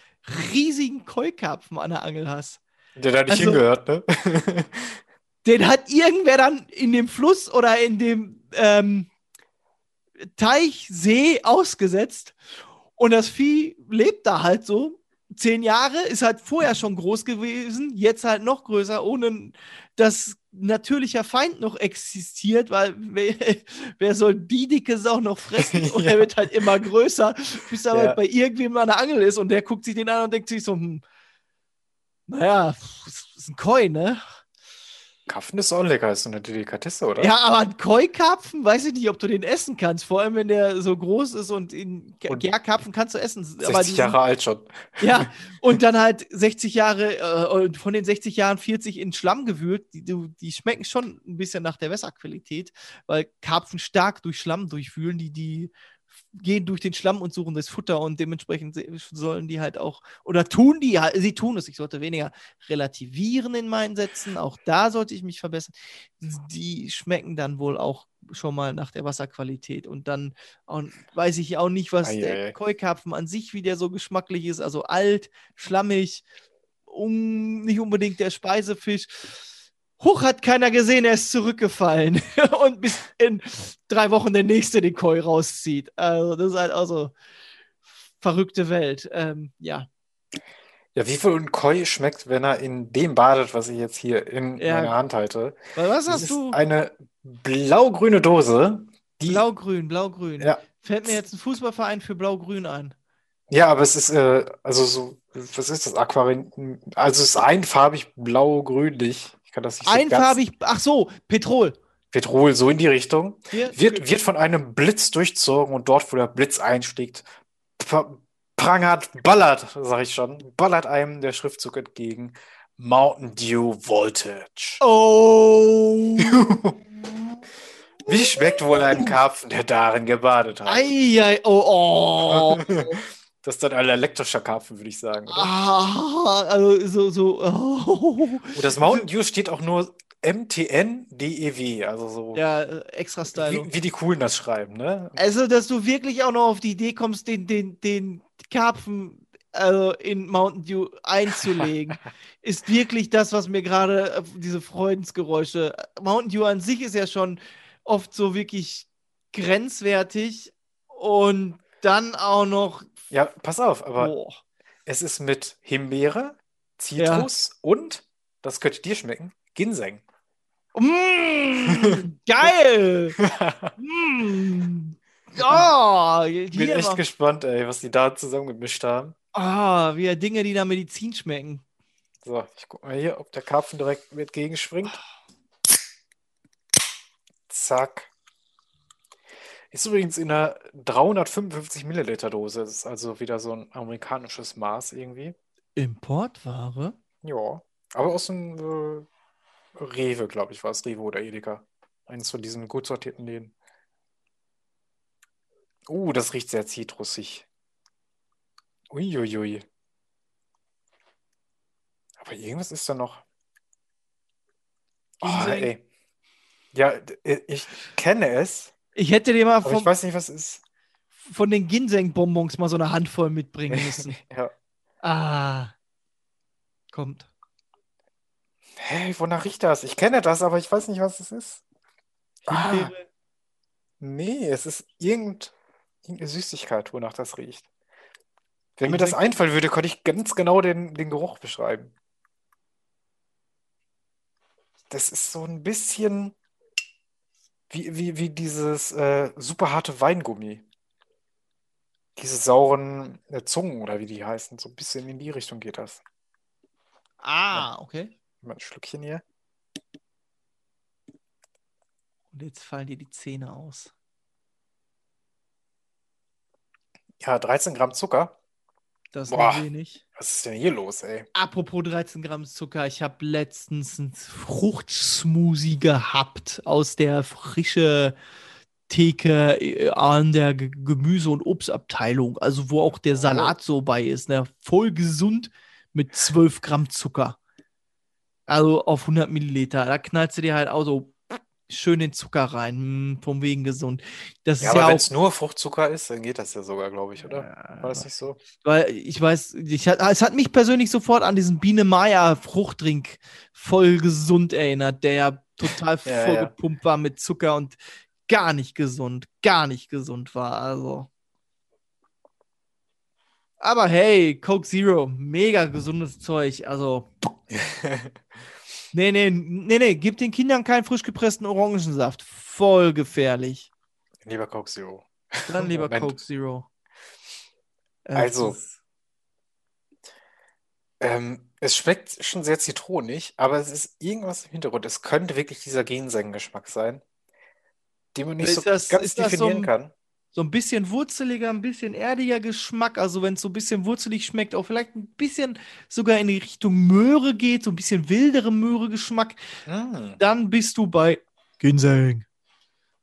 riesigen Keukarpfen an der Angel hast. Der da nicht Also- hingehört, ne? Den hat irgendwer dann in dem Fluss oder in dem ähm, Teich, See ausgesetzt. Und das Vieh lebt da halt so. Zehn Jahre, ist halt vorher schon groß gewesen, jetzt halt noch größer, ohne dass natürlicher Feind noch existiert, weil wer, <laughs> wer soll die dicke Sau noch fressen? <laughs> Und er Ja. wird halt immer größer, bis er Ja. halt bei irgendwem an der Angel ist und der guckt sich den an und denkt sich so, hm, naja, ist ein Koi, ne? Karpfen ist auch lecker, ist so eine Delikatesse, oder? Ja, aber ein Koi-Karpfen, weiß ich nicht, ob du den essen kannst. Vor allem, wenn der so groß ist und in Und ja, Karpfen kannst du essen. 60 aber die Jahre alt schon. Sind, ja, und dann halt 60 Jahre, äh, und von den 60 Jahren 40 in Schlamm gewühlt. Die, die schmecken schon ein bisschen nach der Wässerqualität, weil Karpfen stark durch Schlamm durchwühlen. Die, die gehen durch den Schlamm und suchen das Futter und dementsprechend sollen die halt auch, oder tun die, halt- sie tun es, ich sollte weniger relativieren in meinen Sätzen, auch da sollte ich mich verbessern. Die schmecken dann wohl auch schon mal nach der Wasserqualität und dann auch, weiß ich auch nicht, was Ei, der. Koi-Karpfen an sich, wie der so geschmacklich ist, also alt, schlammig, um, nicht unbedingt der Speisefisch. Hoch hat keiner gesehen, er ist zurückgefallen. <laughs> Und bis in drei Wochen der nächste den Koi rauszieht. Also, das ist halt auch so verrückte Welt. Ähm, ja. Ja, wie viel ein Koi schmeckt, wenn er in dem badet, was ich jetzt hier in Ja. meiner Hand halte. Weil Was Das hast ist du? eine blau-grüne Dose. Blau-Grün, Blau-Grün. Ja. Fällt mir jetzt ein Fußballverein für Blau-Grün ein. ja, aber es ist, äh, also so, was ist das? Aquarin, also es ist einfarbig blau-grünlich. Ich kann das nicht so Einfarbig, ach so, Petrol. Petrol, so in die Richtung. Hier, Wird, wird von einem Blitz durchzogen und dort, wo der Blitz einschlägt, pra- prangert, ballert, sag ich schon, ballert einem der Schriftzug entgegen. Mountain Dew Voltage. Oh. <laughs> Wie schmeckt wohl ein Karpfen, der darin gebadet hat? Eieiei, oh, oh. <laughs> Das ist dann ein elektrischer Karpfen, würde ich sagen. Oder? ah, also so, so, oh. Und das Mountain Dew steht auch nur MTN DEW, also so Ja, extra Stylo. wie, wie die Coolen das schreiben, ne? Also, dass du wirklich auch noch auf die Idee kommst, den, den, den Karpfen also in Mountain Dew einzulegen, <laughs> ist wirklich das, was mir gerade äh, diese Freudensgeräusche. Mountain Dew an sich ist ja schon oft so wirklich grenzwertig und dann auch noch. Ja, pass auf, aber Boah. es ist mit Himbeere, Zitrus und, das könnte dir schmecken, Ginseng. Mm, <laughs> geil! <laughs> Mm. Oh, Ich bin echt gespannt, ey, was die da zusammengemischt haben. Ah, wieder Dinge, die nach Medizin schmecken. So, ich guck mal hier, ob der Karpfen direkt mit gegenspringt. Zack. Ist übrigens in einer 355 Milliliter Dose. Das ist also wieder so ein amerikanisches Maß irgendwie. Importware? Ja. Aber aus dem äh, Rewe, glaube ich, war es. Rewe oder Edeka. Eines von diesen gut sortierten Läden. Uh, das riecht sehr zitrusig. Uiuiui. Aber irgendwas ist da noch. Oh, ey. Ja, d- ich kenne es, Ich hätte dir mal vom, nicht, von den Ginseng-Bonbons mal so eine Handvoll mitbringen <laughs> müssen. Ja. ah. Kommt. Hey, wonach riecht das? Ich kenne das, aber ich weiß nicht, was es ist. Ah, nee, es ist irgend, irgendeine Süßigkeit, wonach das riecht. Wenn mir das einfallen würde, könnte ich ganz genau den, den Geruch beschreiben. Das ist so ein bisschen wie, wie, wie dieses äh, super harte Weingummi. Diese sauren äh, Zungen oder wie die heißen. So ein bisschen in die Richtung geht das. Ah, okay. Mal ein Schlückchen hier. Und jetzt fallen dir die Zähne aus. Ja, 13 Gramm Zucker. Das ist Boah. wenig. Was ist denn hier los, ey? Apropos 13 Gramm Zucker, ich habe letztens einen Fruchtsmoothie gehabt aus der frische Theke äh, an der Ge- Gemüse- und Obstabteilung, also wo auch der Salat so bei ist, ne? voll gesund mit 12 Gramm Zucker. Also auf 100 Milliliter. Da knallst du dir halt auch so schön den Zucker rein, hm, vom wegen gesund. Das Ja, ist ja aber wenn auch es nur Fruchtzucker ist, dann geht das ja sogar, glaube ich, oder? War das nicht so? Weil ich weiß, ich hat, es hat mich persönlich sofort an diesen Biene Maya Fruchtdrink voll gesund erinnert, der ja total Ja, ja. vollgepumpt war mit Zucker und gar nicht gesund, gar nicht gesund war. Also. Aber hey, Coke Zero, mega gesundes Zeug. Also, <laughs> nee, nee, nee, nee, gib den Kindern keinen frisch gepressten Orangensaft. Voll gefährlich. Lieber Coke Zero. Dann lieber <laughs> Moment. Coke Zero. Es Also, Ähm, es schmeckt schon sehr zitronig, aber es ist irgendwas im Hintergrund. Es könnte wirklich dieser Ginseng-Geschmack sein, den man nicht Ist so das- ganz das so definieren ein- kann. So ein bisschen wurzeliger, ein bisschen erdiger Geschmack. Also wenn es so ein bisschen wurzelig schmeckt, auch vielleicht ein bisschen sogar in die Richtung Möhre geht, so ein bisschen wildere Möhre-Geschmack, Mm. dann bist du bei Ginseng.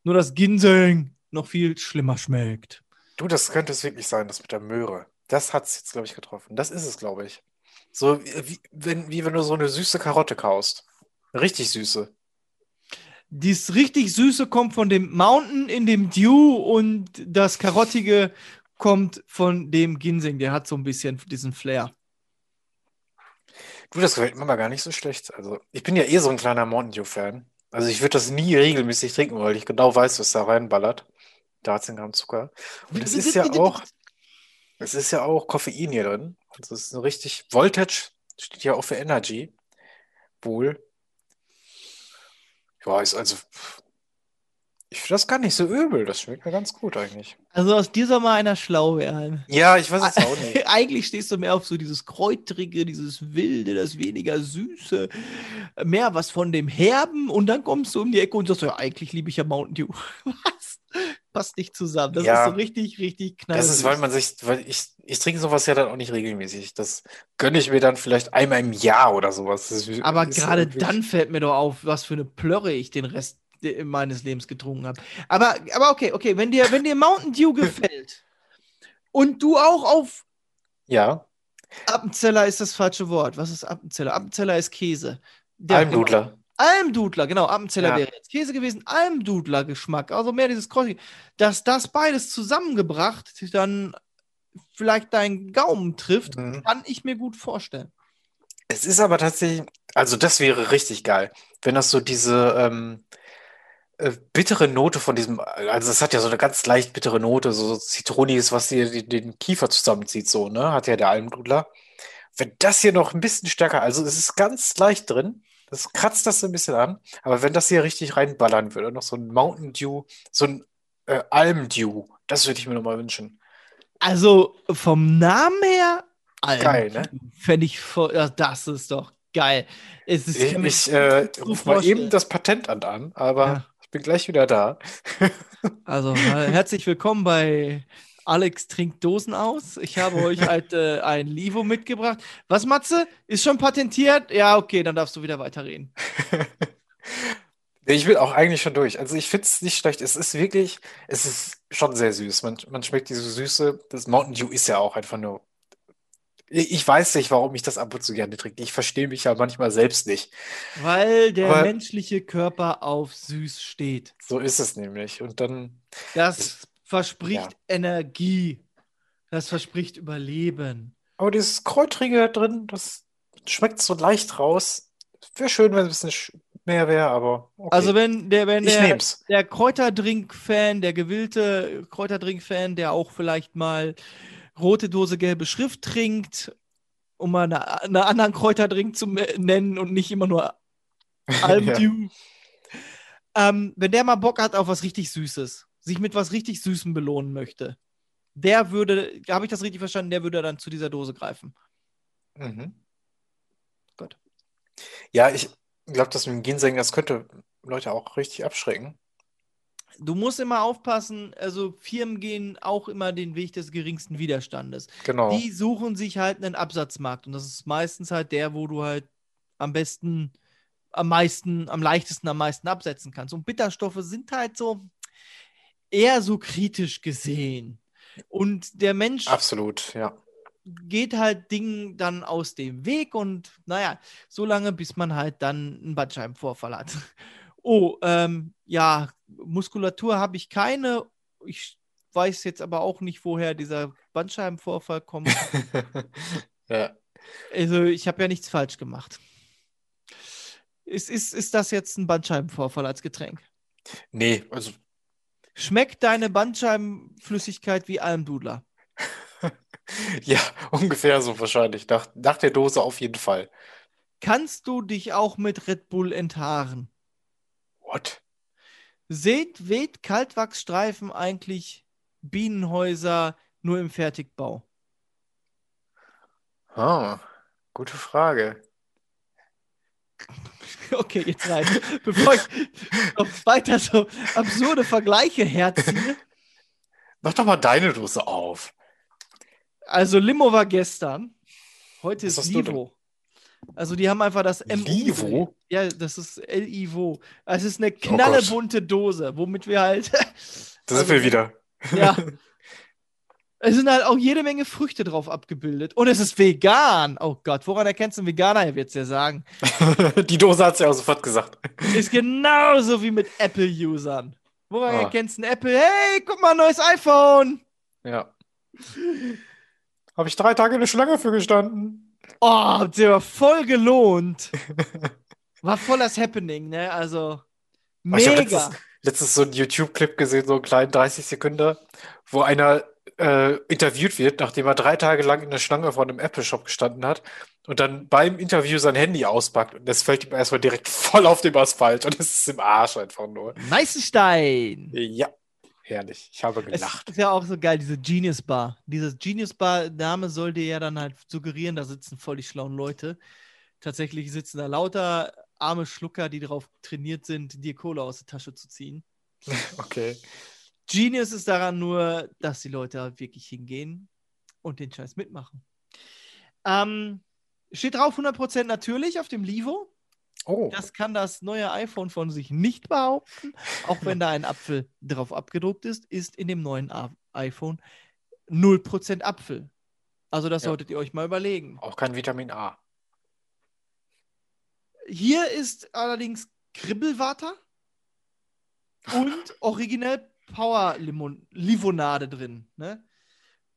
Nur dass Ginseng noch viel schlimmer schmeckt. Du, das könnte es wirklich sein, das mit der Möhre. Das hat es jetzt, glaube ich, getroffen. Das ist es, glaube ich. So wie, wenn, wie wenn du so eine süße Karotte kaust. Richtig süße. Dies richtig Süße kommt von dem Mountain in dem Dew und das Karottige kommt von dem Ginseng. Der hat so ein bisschen diesen Flair. Du, das gefällt mir mal gar nicht so schlecht. Also, ich bin ja eh so ein kleiner Mountain Dew-Fan. Also, ich würde das nie regelmäßig trinken, weil ich genau weiß, was da reinballert. 13 Gramm Zucker. Und es ist ja auch, es ist ja auch Koffein hier drin. Also, es ist ein richtig, Voltage steht ja auch für Energy. Wohl. Ist also, ich finde das gar nicht so übel. Das schmeckt mir ganz gut eigentlich. Also aus dir soll mal einer schlau werden. Ja, ich weiß es auch nicht. <laughs> Eigentlich stehst du mehr auf so dieses Kräutrige, dieses Wilde, das weniger Süße, mehr was von dem Herben und dann kommst du um die Ecke und sagst, ja, eigentlich liebe ich ja Mountain Dew. <laughs> Passt nicht zusammen. Das Ja. ist so richtig, richtig knall. Das ist, weil man sich, weil ich, ich trinke sowas ja dann auch nicht regelmäßig. Das gönne ich mir dann vielleicht einmal im Jahr oder sowas. Ist- Aber gerade irgendwie- dann fällt mir doch auf, was für eine Plörre ich den Rest meines Lebens getrunken habe. Aber, aber okay, okay, wenn dir, wenn dir Mountain Dew gefällt <laughs> und du auch auf Ja, Appenzeller ist das falsche Wort. Was ist Appenzeller? Appenzeller ist Käse. Der- Almdudler. Almdudler, genau. Appenzeller Ja. wäre jetzt Käse gewesen. Almdudler-Geschmack. Also mehr dieses Kreuzige. Dass das beides zusammengebracht dann vielleicht deinen Gaumen trifft, Mhm. kann ich mir gut vorstellen. Es ist aber tatsächlich, also das wäre richtig geil, wenn das so diese ähm, äh, bittere Note von diesem, also es hat ja so eine ganz leicht bittere Note, so zitroniges, was dir den Kiefer zusammenzieht, so, ne? Hat ja der Almdudler. Wenn das hier noch ein bisschen stärker, also es ist ganz leicht drin, das kratzt das so ein bisschen an, aber wenn das hier richtig reinballern würde, noch so ein Mountain Dew, so ein äh, Almdew, das würde ich mir nochmal wünschen. Also vom Namen her, Geil, ne? Fände ich voll, ja, das ist doch geil. Es ist, Ich, ich äh, ruf mal eben das Patentamt an, aber Ja. ich bin gleich wieder da. <laughs> Also, herzlich willkommen bei Alex trinkt Dosen aus. Ich habe euch halt äh, <laughs> ein Livo mitgebracht. Was, Matze? Ist schon patentiert? Ja, okay, dann darfst du wieder weiterreden. <laughs> Ich will auch eigentlich schon durch. Also ich finde es nicht schlecht. Es ist wirklich, es ist schon sehr süß. Man, man schmeckt diese Süße. Das Mountain Dew ist ja auch einfach nur Ich ich weiß nicht, warum ich das ab und zu gerne trinke. Ich verstehe mich ja manchmal selbst nicht. Weil der Aber- menschliche Körper auf süß steht. So ist es nämlich. Und dann, Das verspricht Ja. Energie. Das verspricht Überleben. aber dieses Kräutrige drin, das schmeckt so leicht raus. Wäre schön, wenn es ein bisschen sch- mehr wäre, aber okay. Also wenn der, wenn der, der Kräuterdrink-Fan, der gewillte Kräuterdrink-Fan, der auch vielleicht mal rote Dose gelbe Schrift trinkt, um mal eine, einen anderen Kräuterdrink zu nennen und nicht immer nur <laughs> Almdew. ähm, wenn der mal Bock hat auf was richtig Süßes, sich mit was richtig Süßem belohnen möchte, der würde, habe ich das richtig verstanden, der würde dann zu dieser Dose greifen. Mhm. Gut. Ja, ich glaube, das mit dem Ginseng, das könnte Leute auch richtig abschrecken. Du musst immer aufpassen, also Firmen gehen auch immer den Weg des geringsten Widerstandes. Genau. Die suchen sich halt einen Absatzmarkt und das ist meistens halt der, wo du halt am besten, am meisten, am leichtesten, am meisten absetzen kannst. Und Bitterstoffe sind halt so eher so kritisch gesehen. Und der Mensch Absolut, ja. geht halt Dingen dann aus dem Weg und naja, so lange, bis man halt dann einen Bandscheibenvorfall hat. <laughs> Oh, ähm, ja, Muskulatur habe ich keine. Ich weiß jetzt aber auch nicht, woher dieser Bandscheibenvorfall kommt. <laughs> Ja. Also, ich habe ja nichts falsch gemacht. Ist, ist, ist das jetzt ein Bandscheibenvorfall als Getränk? Nee, also Schmeckt deine Bandscheibenflüssigkeit wie Almdudler? <laughs> ja, ungefähr so wahrscheinlich. Nach, nach der Dose auf jeden Fall. Kannst du dich auch mit Red Bull enthaaren? What? Seht, weht Kaltwachsstreifen eigentlich Bienenhäuser nur im Fertigbau? Ah, gute Frage. <laughs> Okay, jetzt rein. Bevor ich noch weiter so absurde Vergleiche herziehe. Mach doch mal deine Dose auf. Also Limo war gestern. Heute Was ist? Livo. Also die haben einfach das M Livo? Ja, das ist L-Ivo. Es ist eine Oh knallebunte Dose, womit wir halt. Da sind wir wieder. Ja. <laughs> Es sind halt auch jede Menge Früchte drauf abgebildet. Und es ist vegan. Oh Gott, woran erkennst du einen Veganer? Er wird es ja sagen. <laughs> Die Dose hat es ja auch sofort gesagt. Ist genauso wie mit Apple-Usern. Woran Ah. erkennst du einen Apple? Hey, guck mal, neues iPhone. Ja. Habe ich drei Tage in der Schlange für gestanden. Oh, der war voll gelohnt. <laughs> War voll das Happening, ne? Also, Oh, mega. letztens, letztens so einen YouTube-Clip gesehen, so einen kleinen 30 Sekunden, wo einer äh, interviewt wird, nachdem er drei Tage lang in der Schlange vor einem Apple-Shop gestanden hat und dann beim Interview sein Handy auspackt und das fällt ihm erstmal direkt <laughs> voll auf dem Asphalt und es ist im Arsch einfach nur. Meißenstein. Ja, herrlich. Ich habe Es gelacht. ist ja auch so geil, diese Genius Bar. Dieses Genius Bar-Name soll dir ja dann halt suggerieren, da sitzen voll die schlauen Leute. Tatsächlich sitzen da lauter arme Schlucker, die darauf trainiert sind, dir Kohle aus der Tasche zu ziehen. <laughs> Okay. Genius ist daran nur, dass die Leute halt wirklich hingehen und den Scheiß mitmachen. Ähm, steht drauf 100% natürlich auf dem Livo. Oh, Das kann das neue iPhone von sich nicht behaupten. Auch wenn da ein Apfel drauf abgedruckt ist, ist in dem neuen iPhone 0% Apfel. Also das Ja. solltet ihr euch mal überlegen. auch kein Vitamin A. Hier ist allerdings Kribbelwater und originell Power Limon Limonade drin. Ne?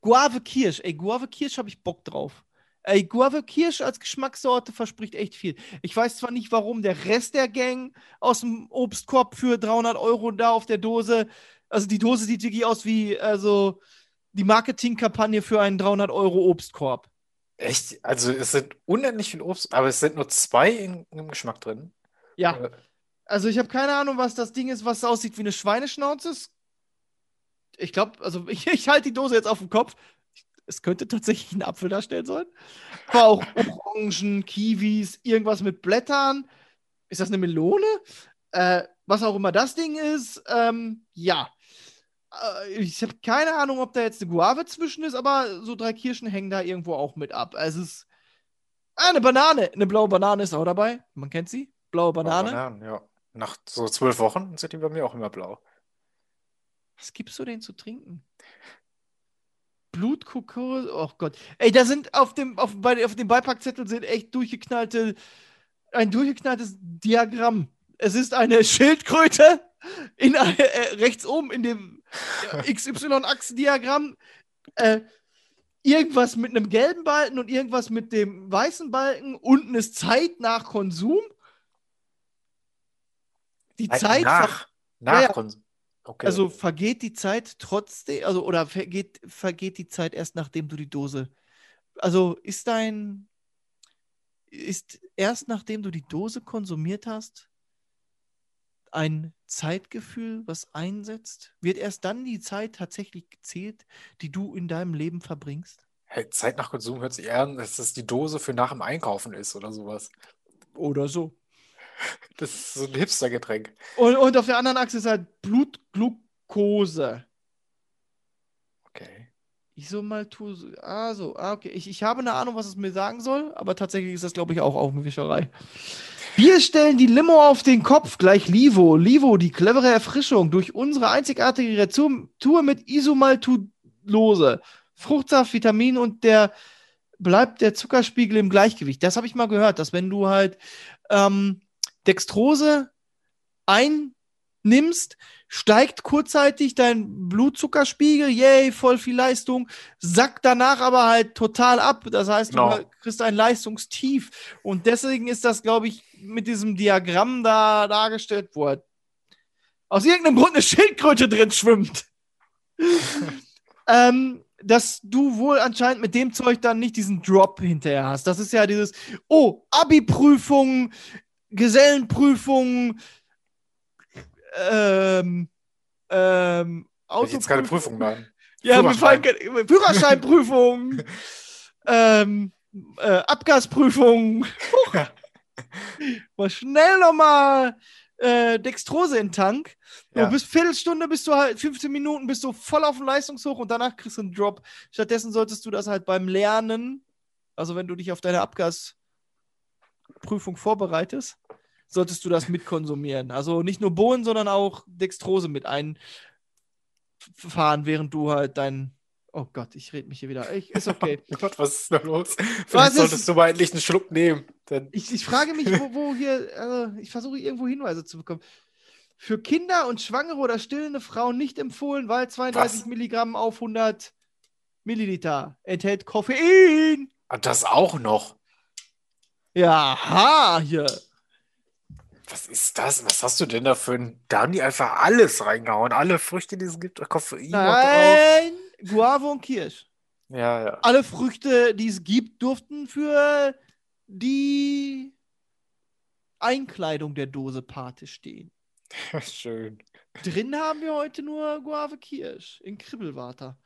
Guave Kirsch. Ey, Guave Kirsch habe ich Bock drauf. Ey, Guave Kirsch als Geschmackssorte verspricht echt viel. Ich weiß zwar nicht, warum der Rest der Gang aus dem Obstkorb für 300 Euro da auf der Dose, also die Dose sieht wirklich aus wie also die Marketingkampagne für einen 300 Euro Obstkorb. Echt? Also es sind unendlich viel Obst, aber es sind nur zwei in, im Geschmack drin. Ja. Äh, Also ich habe keine Ahnung, was das Ding ist, was aussieht wie eine Schweineschnauze. Ich glaube, also <laughs> ich, ich halte die Dose jetzt auf dem Kopf. Es könnte tatsächlich ein Apfel darstellen sollen. Aber auch Orangen, Kiwis, irgendwas mit Blättern. Ist das eine Melone? Äh, was auch immer das Ding ist. Ähm, ja. Äh, ich habe keine Ahnung, ob da jetzt eine Guave zwischen ist, aber so drei Kirschen hängen da irgendwo auch mit ab. Es ist Ah, eine Banane. Eine blaue Banane ist auch dabei. Man kennt sie. Blaue Banane. Bananen, ja. Nach so zwölf Wochen sind die bei mir auch immer blau. Was gibst du denen zu trinken? Blutkokos, oh Gott. Ey, da sind auf dem, auf, bei, auf dem Beipackzettel sind echt durchgeknallte, ein durchgeknalltes Diagramm. Es ist eine Schildkröte in, äh, rechts oben in dem XY-Achsendiagramm. Äh, irgendwas mit einem gelben Balken und irgendwas mit dem weißen Balken. Unten ist Zeit nach Konsum. Die Zeit. nach, nach ja. Konsum. Okay. Also vergeht die Zeit trotzdem, also oder vergeht, vergeht die Zeit erst nachdem du die Dose. Also ist dein, ist erst nachdem du die Dose konsumiert hast, ein Zeitgefühl, was einsetzt? Wird erst dann die Zeit tatsächlich gezählt, die du in deinem Leben verbringst? Hey, Zeit nach Konsum hört sich eher an, dass das die Dose für nach dem Einkaufen ist oder sowas. Oder so. <laughs> Das ist so ein Hipstergetränk. Und, und auf der anderen Achse ist halt Blutglucose. Okay. Isomaltose. Ah, so. Ah, okay. Ich, ich habe eine Ahnung, was es mir sagen soll, aber tatsächlich ist das, glaube ich, auch Augenwischerei. Wir stellen die Limo auf den Kopf, gleich Livo. Livo, die clevere Erfrischung durch unsere einzigartige Rezeptur mit Isomaltulose. Fruchtsaft, Vitamin und der bleibt der Zuckerspiegel im Gleichgewicht. Das habe ich mal gehört, dass wenn du halt ähm, Dextrose einnimmst, steigt kurzzeitig dein Blutzuckerspiegel, yay, voll viel Leistung, sackt danach aber halt total ab. Das heißt, Genau. du kriegst ein Leistungstief. Und deswegen ist das, glaube ich, mit diesem Diagramm da dargestellt, wo halt aus irgendeinem Grund eine Schildkröte drin schwimmt. <laughs> ähm, dass du wohl anscheinend mit dem Zeug dann nicht diesen Drop hinterher hast. Das ist ja dieses, oh, Abi-Prüfung, Gesellenprüfung, ähm, ähm, ich jetzt keine. Prüfung an. Ja, Führerschein. Führerscheinprüfung, ähm, äh, Abgasprüfung. <laughs> Mal schnell nochmal äh, Dextrose in den Tank. Ja. Du bist Viertelstunde, bist du halt 15 Minuten, bist du voll auf dem Leistungshoch und danach kriegst du einen Drop. Stattdessen solltest du das halt beim Lernen, also wenn du dich auf deine Abgasprüfung vorbereitest, solltest du das mitkonsumieren. Also nicht nur Bohnen, sondern auch Dextrose mit einfahren, während du halt dein. Oh Gott, ich rede mich hier wieder. Ich, ist okay. <laughs> Gott, was ist da los? Was Vielleicht solltest du mal endlich einen Schluck nehmen. Denn Ich, ich frage mich, wo, wo <laughs> hier, äh, ich versuche irgendwo Hinweise zu bekommen. Für Kinder und Schwangere oder stillende Frauen nicht empfohlen, weil 32 Was? Milligramm auf 100 Milliliter enthält Koffein. Ah, das auch noch. Ja, ha, hier. Was ist das? Was hast du denn da für ein. Da haben die einfach alles reingehauen. Alle Früchte, die es gibt. Koffein. Nein, Guave und Kirsch. Ja, ja. Alle Früchte, die es gibt, durften für die Einkleidung der Dose Pate stehen. <laughs> Schön. Drin haben wir heute nur Guave Kirsch in Kribbelwater.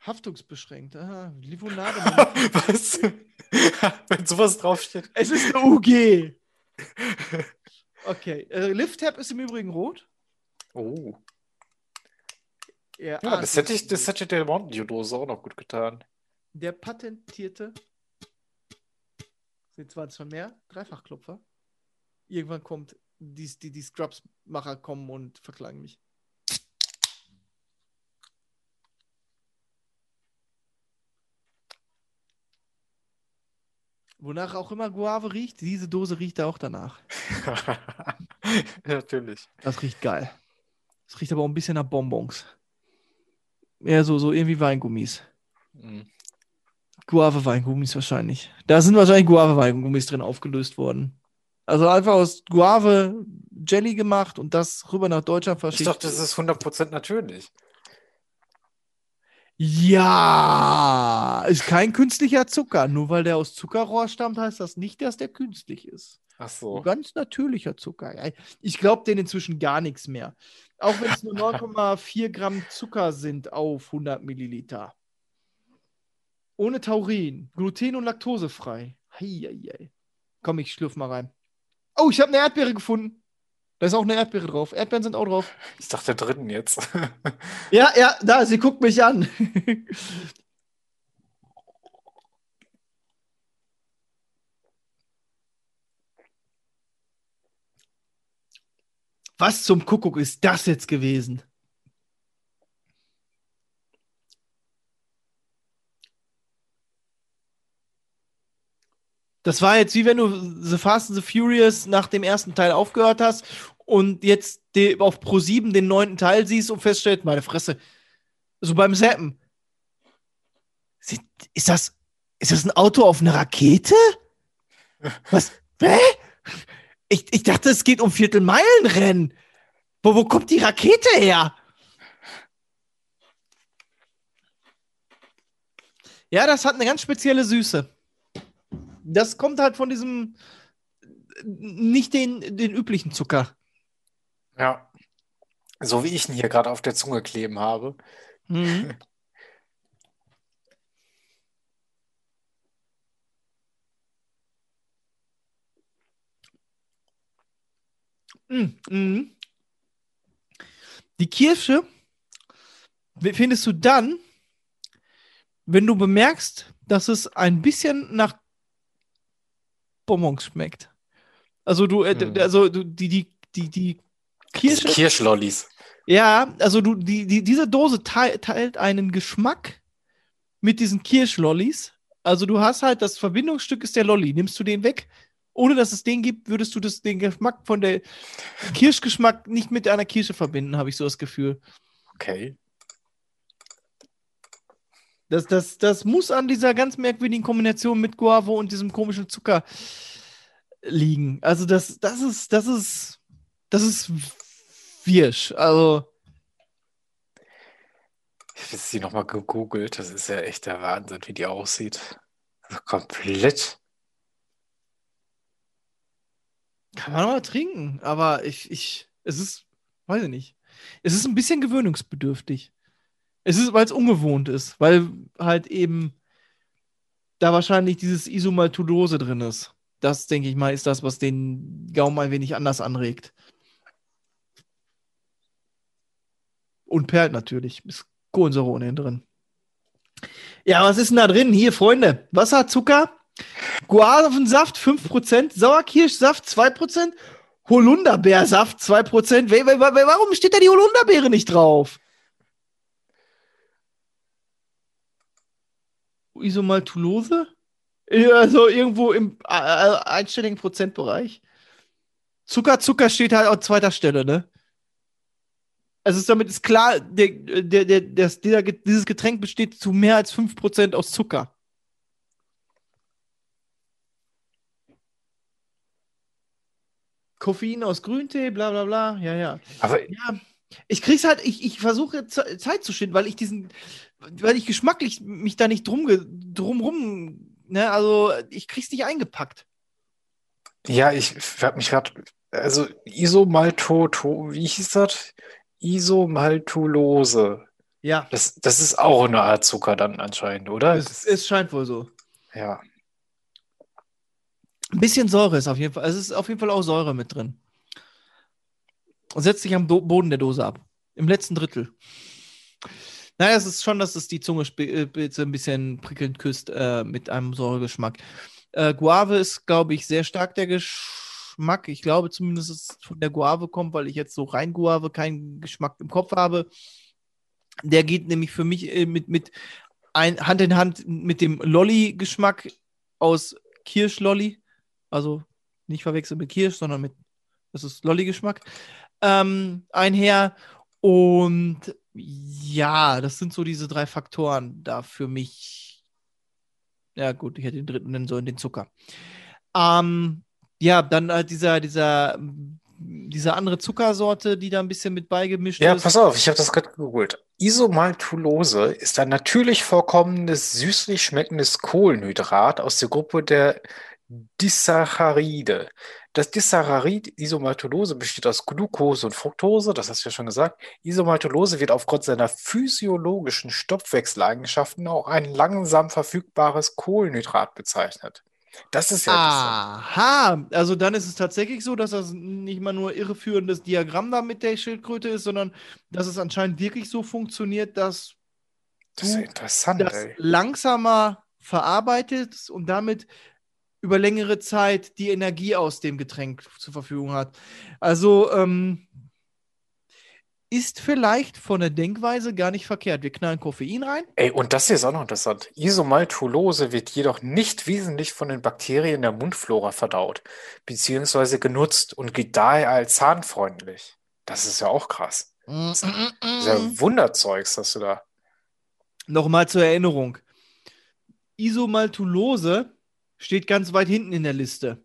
Haftungsbeschränkt. Aha, Limonade. <laughs> Was? <laughs> Wenn sowas draufsteht. es ist eine UG. Okay. Äh, Lift-Tab ist im Übrigen rot. Oh. Ja, Ja, ah, das hätte ich, das hätte der Mountain Dew Dose auch noch gut getan. Der patentierte. Sind zwar schon mehr, Dreifachklopfer. Irgendwann kommt die, die, die Scrubs-Macher kommen und verklagen mich. Wonach auch immer Guave riecht, diese Dose riecht auch danach. <laughs> Natürlich. Das riecht geil. Es riecht aber auch ein bisschen nach Bonbons. Ja, so, so irgendwie Weingummis. Mhm. Guave-Weingummis wahrscheinlich. Da sind wahrscheinlich Guave-Weingummis drin aufgelöst worden. Also einfach aus Guave Jelly gemacht und das rüber nach Deutschland Ich verschickt. dachte, das ist 100% natürlich. Ja, ist kein künstlicher Zucker. Nur weil der aus Zuckerrohr stammt, heißt das nicht, dass der künstlich ist. Ach so. Ganz natürlicher Zucker. Ich glaube denen inzwischen gar nichts mehr. Auch wenn es nur <laughs> 9,4 Gramm Zucker sind auf 100 Milliliter. Ohne Taurin, gluten- und laktosefrei. Heieiei. Komm, ich schlürf mal rein. Oh, ich habe eine Erdbeere gefunden. Da ist auch eine Erdbeere drauf. Erdbeeren sind auch drauf. Ich dachte dritten jetzt. <laughs> Ja, ja, da, sie guckt mich an. Was zum Kuckuck ist das jetzt gewesen? Das war jetzt wie wenn du The Fast and the Furious nach dem ersten Teil aufgehört hast und jetzt auf Pro 7 den neunten Teil siehst und feststellst, meine Fresse, so beim Zappen. Ist das, ist das ein Auto auf einer Rakete? Was? Hä? Ich, ich dachte, es geht um Viertelmeilenrennen. Wo, wo kommt die Rakete her? Ja, das hat eine ganz spezielle Süße. Das kommt halt von diesem nicht den, den üblichen Zucker. Ja. So wie ich ihn hier gerade auf der Zunge kleben habe. Mhm. Mm, mhm. Die Kirsche findest du dann, wenn du bemerkst, dass es ein bisschen nach Bonbons schmeckt. Also du, äh, Mhm. also du, die, die, die, die Kirsche. Kirschlollis. Ja, also du, die, die, diese Dose teil, teilt einen Geschmack mit diesen Kirschlollis. Also du hast halt, das Verbindungsstück ist der Lolli. Nimmst du den weg, ohne dass es den gibt, würdest du das, den Geschmack von der Kirschgeschmack nicht mit einer Kirsche verbinden, habe ich so das Gefühl. Okay. Das, das, das muss an dieser ganz merkwürdigen Kombination mit Guavo und diesem komischen Zucker liegen. Also das, das ist, das ist, das ist wirsch. Also Ich habe die nochmal gegoogelt. Das ist ja echt der Wahnsinn, wie die aussieht. Also komplett. Kann man mal trinken, aber ich, ich, es ist, weiß ich nicht. Es ist ein bisschen gewöhnungsbedürftig. Es ist, weil es ungewohnt ist, weil halt eben da wahrscheinlich dieses Isomaltulose drin ist. Das, denke ich mal, ist das, was den Gaumen ein wenig anders anregt. Und perlt natürlich. Ist Kohlensäure ohnehin drin. Ja, was ist denn da drin? Hier, Freunde. Wasser, Zucker, Guavensaft 5%, Sauerkirschsaft 2%, Holunderbeersaft 2%. Wa- wa- wa- Warum steht da die Holunderbeere nicht drauf? Isomaltulose? Ja, Also irgendwo im einstelligen Prozentbereich. Zucker, Zucker steht halt an zweiter Stelle, ne? Also ist damit ist klar, der, der, der, das, dieser, dieses Getränk besteht zu mehr als 5% aus Zucker. Koffein aus Grüntee, bla bla bla, ja, ja. Aber Ja, ich krieg's halt, ich, ich versuche Ze- Zeit zu schinden, weil ich diesen, weil ich geschmacklich mich da nicht drum, drum rum, ne, also ich krieg's nicht eingepackt. ja, ich habe mich gerade. Also Isomaltoto, wie hieß das? Isomaltulose. Ja, Das, das ist auch eine Art Zucker dann anscheinend, oder? es, es scheint wohl so. ja. Ein bisschen Säure ist auf jeden Fall, es ist auf jeden Fall auch Säure mit drin. Und setzt sich am Do Boden der Dose ab. Im letzten Drittel. Naja, es ist schon, dass es die Zunge äh, ein bisschen prickelnd küsst äh, mit einem Säuregeschmack. Äh, Guave ist, glaube ich, sehr stark der Geschmack. Ich glaube zumindest, dass es von der Guave kommt, weil ich jetzt so rein Guave keinen Geschmack im Kopf habe. Der geht nämlich für mich äh, mit, mit ein, Hand in Hand mit dem Lolli-Geschmack aus Kirschlolli. Also nicht verwechseln mit Kirsch, sondern mit, das ist Lolli-Geschmack, ähm, einher. Und ja, das sind so diese drei Faktoren da für mich. Ja, gut, ich hätte den dritten nennen sollen, den Zucker. Ähm, ja, dann halt dieser, dieser, diese andere Zuckersorte, die da ein bisschen mit beigemischt Ja, ist. pass auf, ich habe das gerade gegoogelt. Isomaltulose ist ein natürlich vorkommendes, süßlich schmeckendes Kohlenhydrat aus der Gruppe der Disaccharide. Das Disaccharid Isomaltulose besteht aus Glucose und Fructose, das hast du ja schon gesagt. Isomaltulose wird aufgrund seiner physiologischen Stoffwechseleigenschaften auch ein langsam verfügbares Kohlenhydrat bezeichnet. Das ist ja. Aha, also dann ist es tatsächlich so, dass das nicht mal nur irreführendes Diagramm da mit der Schildkröte ist, sondern dass es anscheinend wirklich so funktioniert, dass Das ist interessant, das ey. langsamer verarbeitet und damit über längere Zeit die Energie aus dem Getränk zur Verfügung hat. Also, ähm, ist vielleicht von der Denkweise gar nicht verkehrt. Wir knallen Koffein rein. Ey, und das hier ist auch noch interessant. Isomaltulose wird jedoch nicht wesentlich von den Bakterien der Mundflora verdaut, beziehungsweise genutzt und gilt daher als zahnfreundlich. Das ist ja auch krass. Das ist ja Wunderzeugs, dass du da. Nochmal zur Erinnerung. Isomaltulose steht ganz weit hinten in der Liste.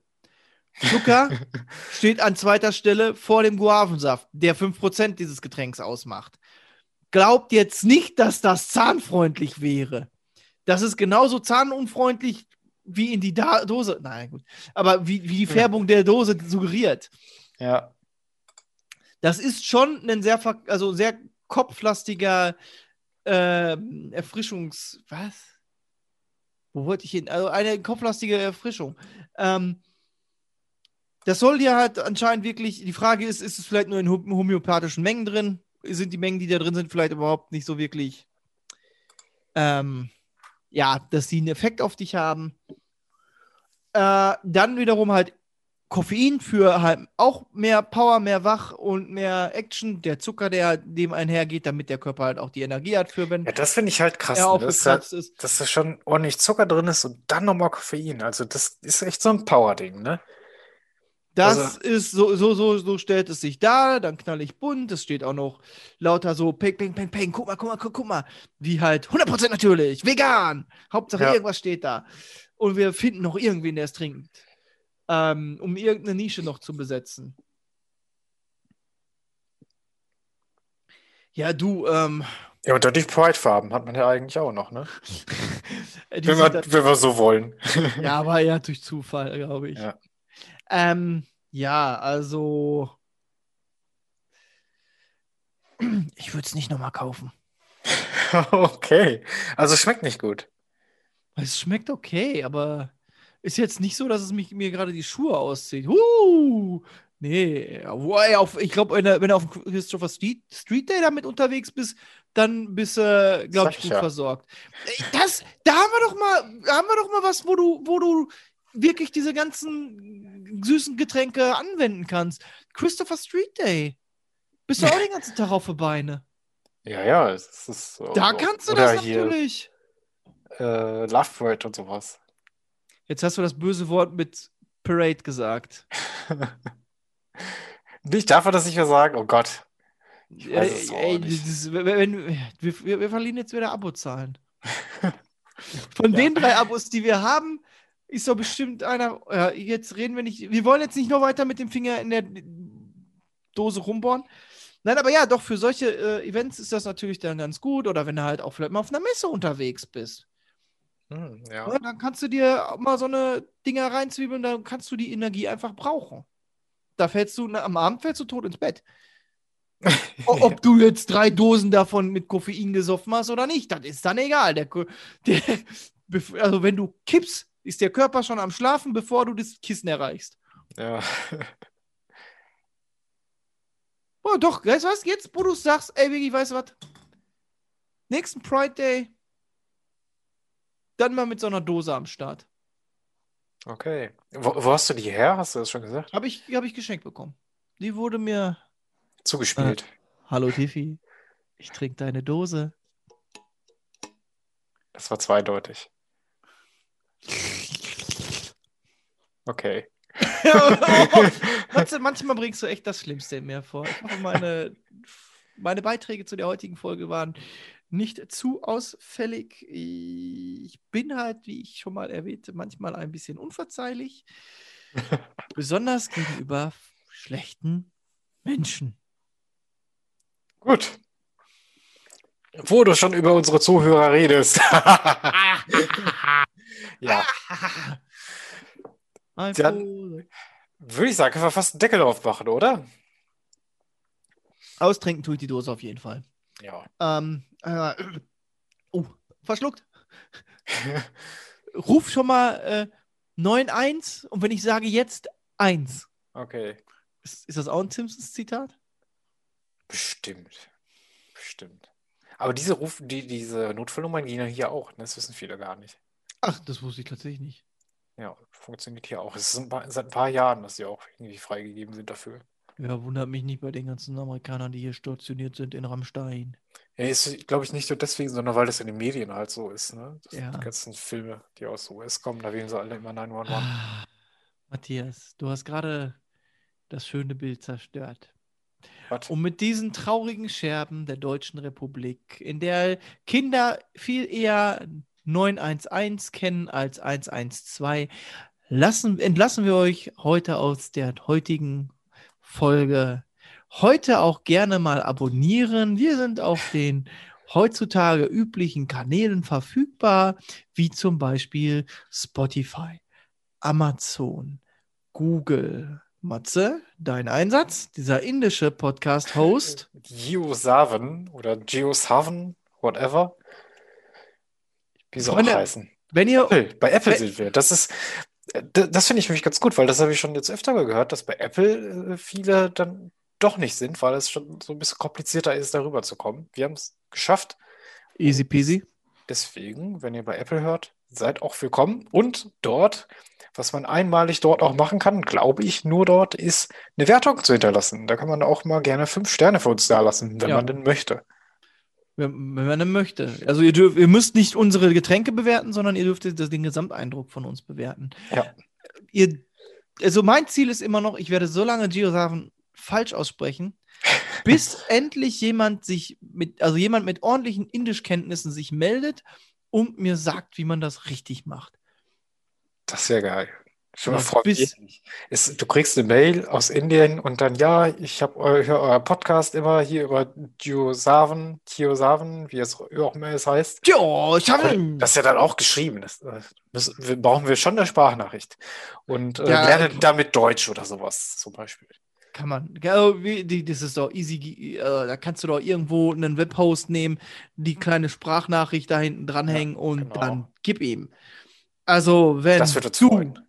Zucker <laughs> steht an zweiter Stelle vor dem Guavensaft, der 5% dieses Getränks ausmacht. Glaubt jetzt nicht, dass das zahnfreundlich wäre. Das ist genauso zahnunfreundlich wie in die da Dose. Nein, gut. Aber wie, wie die Färbung der Dose suggeriert. Ja. Das ist schon ein sehr, also sehr kopflastiger äh, Erfrischungs. Was? Wo wollte ich hin? Also eine kopflastige Erfrischung. Ähm, das soll dir halt anscheinend wirklich. Die Frage ist, ist es vielleicht nur in hom- homöopathischen Mengen drin? Sind die Mengen, die da drin sind, vielleicht überhaupt nicht so wirklich. Ähm, ja, dass die einen Effekt auf dich haben. Äh, dann wiederum halt Koffein für halt auch mehr Power, mehr Wach und mehr Action. Der Zucker, der dem einhergeht, damit der Körper halt auch die Energie hat für, wenn Ja, das finde ich halt krass. er ne? Das ist, halt, ist. dass da schon ordentlich Zucker drin ist und dann nochmal Koffein. Also, das ist echt so ein Power-Ding, ne? Das Also- ist so, so, so, so stellt es sich dar, dann knall ich bunt, es steht auch noch lauter so peng, peng, peng, peng, guck mal, guck mal, guck, guck mal, wie halt 100% natürlich, vegan, Hauptsache Ja. irgendwas steht da. Und wir finden noch irgendwen, der es trinkt, ähm, um irgendeine Nische noch zu besetzen. Ja, du, ähm, Ja, und dann die Pride-Farben hat man ja eigentlich auch noch, ne? <laughs> Wenn wir, wenn wir so wollen. <laughs> Ja, aber ja, durch Zufall, glaube ich. Ja. Ähm, ja, also. <clears throat> Ich würde es nicht nochmal kaufen. <laughs> Okay. Also schmeckt nicht gut. Es schmeckt okay, aber ist jetzt nicht so, dass es mich, mir gerade die Schuhe auszieht. Uh, nee, auf, ich glaube, wenn, du- wenn du auf dem Christopher Street, Street Day damit unterwegs bist, dann bist du, glaube ich, gut ja. versorgt. Das, da haben wir doch mal, haben wir doch mal was, wo du, wo du wirklich diese ganzen süßen Getränke anwenden kannst. Christopher Street Day. Bist du auch den ganzen Tag auf die Beine. Ja, ja, es ist so. Da kannst du das hier natürlich. äh, Lovebird und sowas. Jetzt hast du das böse Wort mit Parade gesagt. <laughs> Nicht dafür, dass ich mir sage, oh Gott. Ey, ey, das, wenn, wir, wir, verlieren jetzt wieder Abozahlen. <laughs> Von den drei Abos, die wir haben, ist doch bestimmt einer. Ja, jetzt reden wir nicht. Wir wollen jetzt nicht noch weiter mit dem Finger in der Dose rumbohren. Nein, aber ja, doch, für solche äh, Events ist das natürlich dann ganz gut. Oder wenn du halt auch vielleicht mal auf einer Messe unterwegs bist. Hm, ja. Ja, dann kannst du dir mal so eine Dinger reinzwiebeln, dann kannst du die Energie einfach brauchen. Da fällst du, am Abend fällst du tot ins Bett. <laughs> Ob du jetzt drei Dosen davon mit Koffein gesoffen hast oder nicht, das ist dann egal. Der, der, also wenn du kippst, ist der Körper schon am Schlafen, bevor du das Kissen erreichst. ja. <laughs> Oh, doch, weißt du was? Jetzt, wo du sagst, ey, Vicky, weißt du was? Nächsten Pride Day, dann mal mit so einer Dose am Start. Okay. Wo, wo hast du die her? Hast du das schon gesagt? Habe ich, hab ich geschenkt bekommen. Die wurde mir Zugespielt. Hallo Tiffy, ich trinke deine Dose. Das war zweideutig. Okay. <laughs> <laughs> Manche- Manchmal bringst du echt das Schlimmste in mir vor. Ich hoffe, meine, meine Beiträge zu der heutigen Folge waren nicht zu ausfällig. Ich bin halt, wie ich schon mal erwähnte, manchmal ein bisschen unverzeihlich. <laughs> Besonders gegenüber schlechten Menschen. Gut. Wo du schon über unsere Zuhörer redest. <laughs> ja, Dann- würde ich sagen, können wir fast einen Deckel drauf machen, oder? Austrinken tut die Dose auf jeden Fall. Ja. Ähm, äh, <clears throat> oh, verschluckt. <laughs> Ruf schon mal äh, 9-1 und wenn ich sage jetzt 1, Okay. ist, ist das auch ein Simpsons-Zitat? Bestimmt. Bestimmt. Aber diese Ruf, die, diese Notfallnummern gehen ja hier auch, ne? Das wissen viele gar nicht. Ach, das wusste ich tatsächlich nicht. Ja, funktioniert hier auch. Es ist ein paar, seit ein paar Jahren, dass die auch irgendwie freigegeben sind dafür. Ja, wundert mich nicht bei den ganzen Amerikanern, die hier stationiert sind in Rammstein. Ja, ist, glaube ich, nicht nur deswegen, sondern weil das in den Medien halt so ist, ne? Das Ja. Die ganzen Filme, die aus US kommen, da wählen sie alle immer 911. Ah, Matthias, du hast gerade das schöne Bild zerstört. Was? Und mit diesen traurigen Scherben der Deutschen Republik, in der Kinder viel eher 911 kennen als 112, lassen, entlassen wir euch heute aus der heutigen Folge. Heute auch gerne mal abonnieren. Wir sind auf den heutzutage üblichen Kanälen verfügbar, wie zum Beispiel Spotify, Amazon, Google. Matze, dein Einsatz, dieser indische Podcast-Host. Geo Savan oder Geo Savan, whatever. Wie auch Freunde, heißen. Wenn ihr Apple, bei Apple Wenn- sind wir. Das ist, das finde ich nämlich ganz gut, weil das habe ich schon jetzt öfter mal gehört, dass bei Apple äh, viele dann doch nicht sind, weil es schon so ein bisschen komplizierter ist, darüber zu kommen. Wir haben es geschafft. Easy peasy. Deswegen, wenn ihr bei Apple hört, seid auch willkommen. Und dort, was man einmalig dort auch machen kann, glaube ich, nur dort, ist eine Wertung zu hinterlassen. Da kann man auch mal gerne fünf Sterne für uns dalassen, wenn Ja. man denn möchte. Wenn, wenn man möchte. Also ihr, dürft, ihr müsst nicht unsere Getränke bewerten, sondern ihr dürft den Gesamteindruck von uns bewerten. Ja. Ihr, also mein Ziel ist immer noch, ich werde so lange Geosaven falsch aussprechen, <laughs> bis endlich jemand sich mit, also jemand mit ordentlichen Indischkenntnissen sich meldet und mir sagt, wie man das richtig macht. Das geil. Mal Ja, vor, bis- es, du kriegst eine Mail aus Indien und dann, ja, ich habe eu, höre euer Podcast immer hier über Geosaven, Geosaven, wie es auch immer es heißt. Habe Das ist ja dann auch geschrieben. Das, wir, brauchen wir schon eine Sprachnachricht. Und äh, Ja. lerne damit Deutsch oder sowas zum Beispiel. Kann man. Ja, Das ist doch easy. Äh, da kannst du doch irgendwo einen Webhost nehmen, die kleine Sprachnachricht da hinten dranhängen und genau. dann gib ihm. Also, wenn Das wird uns du freuen.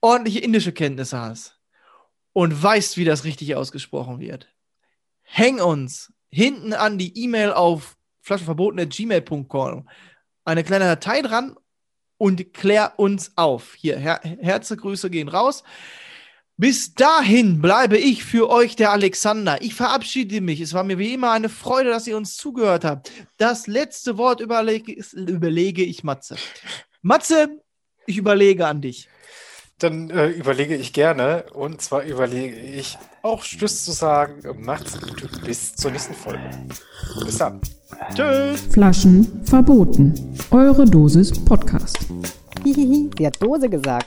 Ordentliche indische Kenntnisse hast und weißt, wie das richtig ausgesprochen wird, häng uns hinten an die E-Mail auf flaschenverboten.gmail.com eine kleine Datei dran und klär uns auf. Hier, Her Herzgrüße gehen raus. Bis dahin bleibe ich für euch der Alexander. Ich verabschiede mich. Es war mir wie immer eine Freude, dass ihr uns zugehört habt. Das letzte Wort überlege, überlege ich Matze. Matze, ich überlege an dich. Dann äh, überlege ich gerne, und zwar überlege ich auch Tschüss zu sagen. Macht's gut, bis zur nächsten Folge. Bis dann. Tschüss. Flaschen verboten. Eure Dosis Podcast. Hihihi, sie hat Dose gesagt.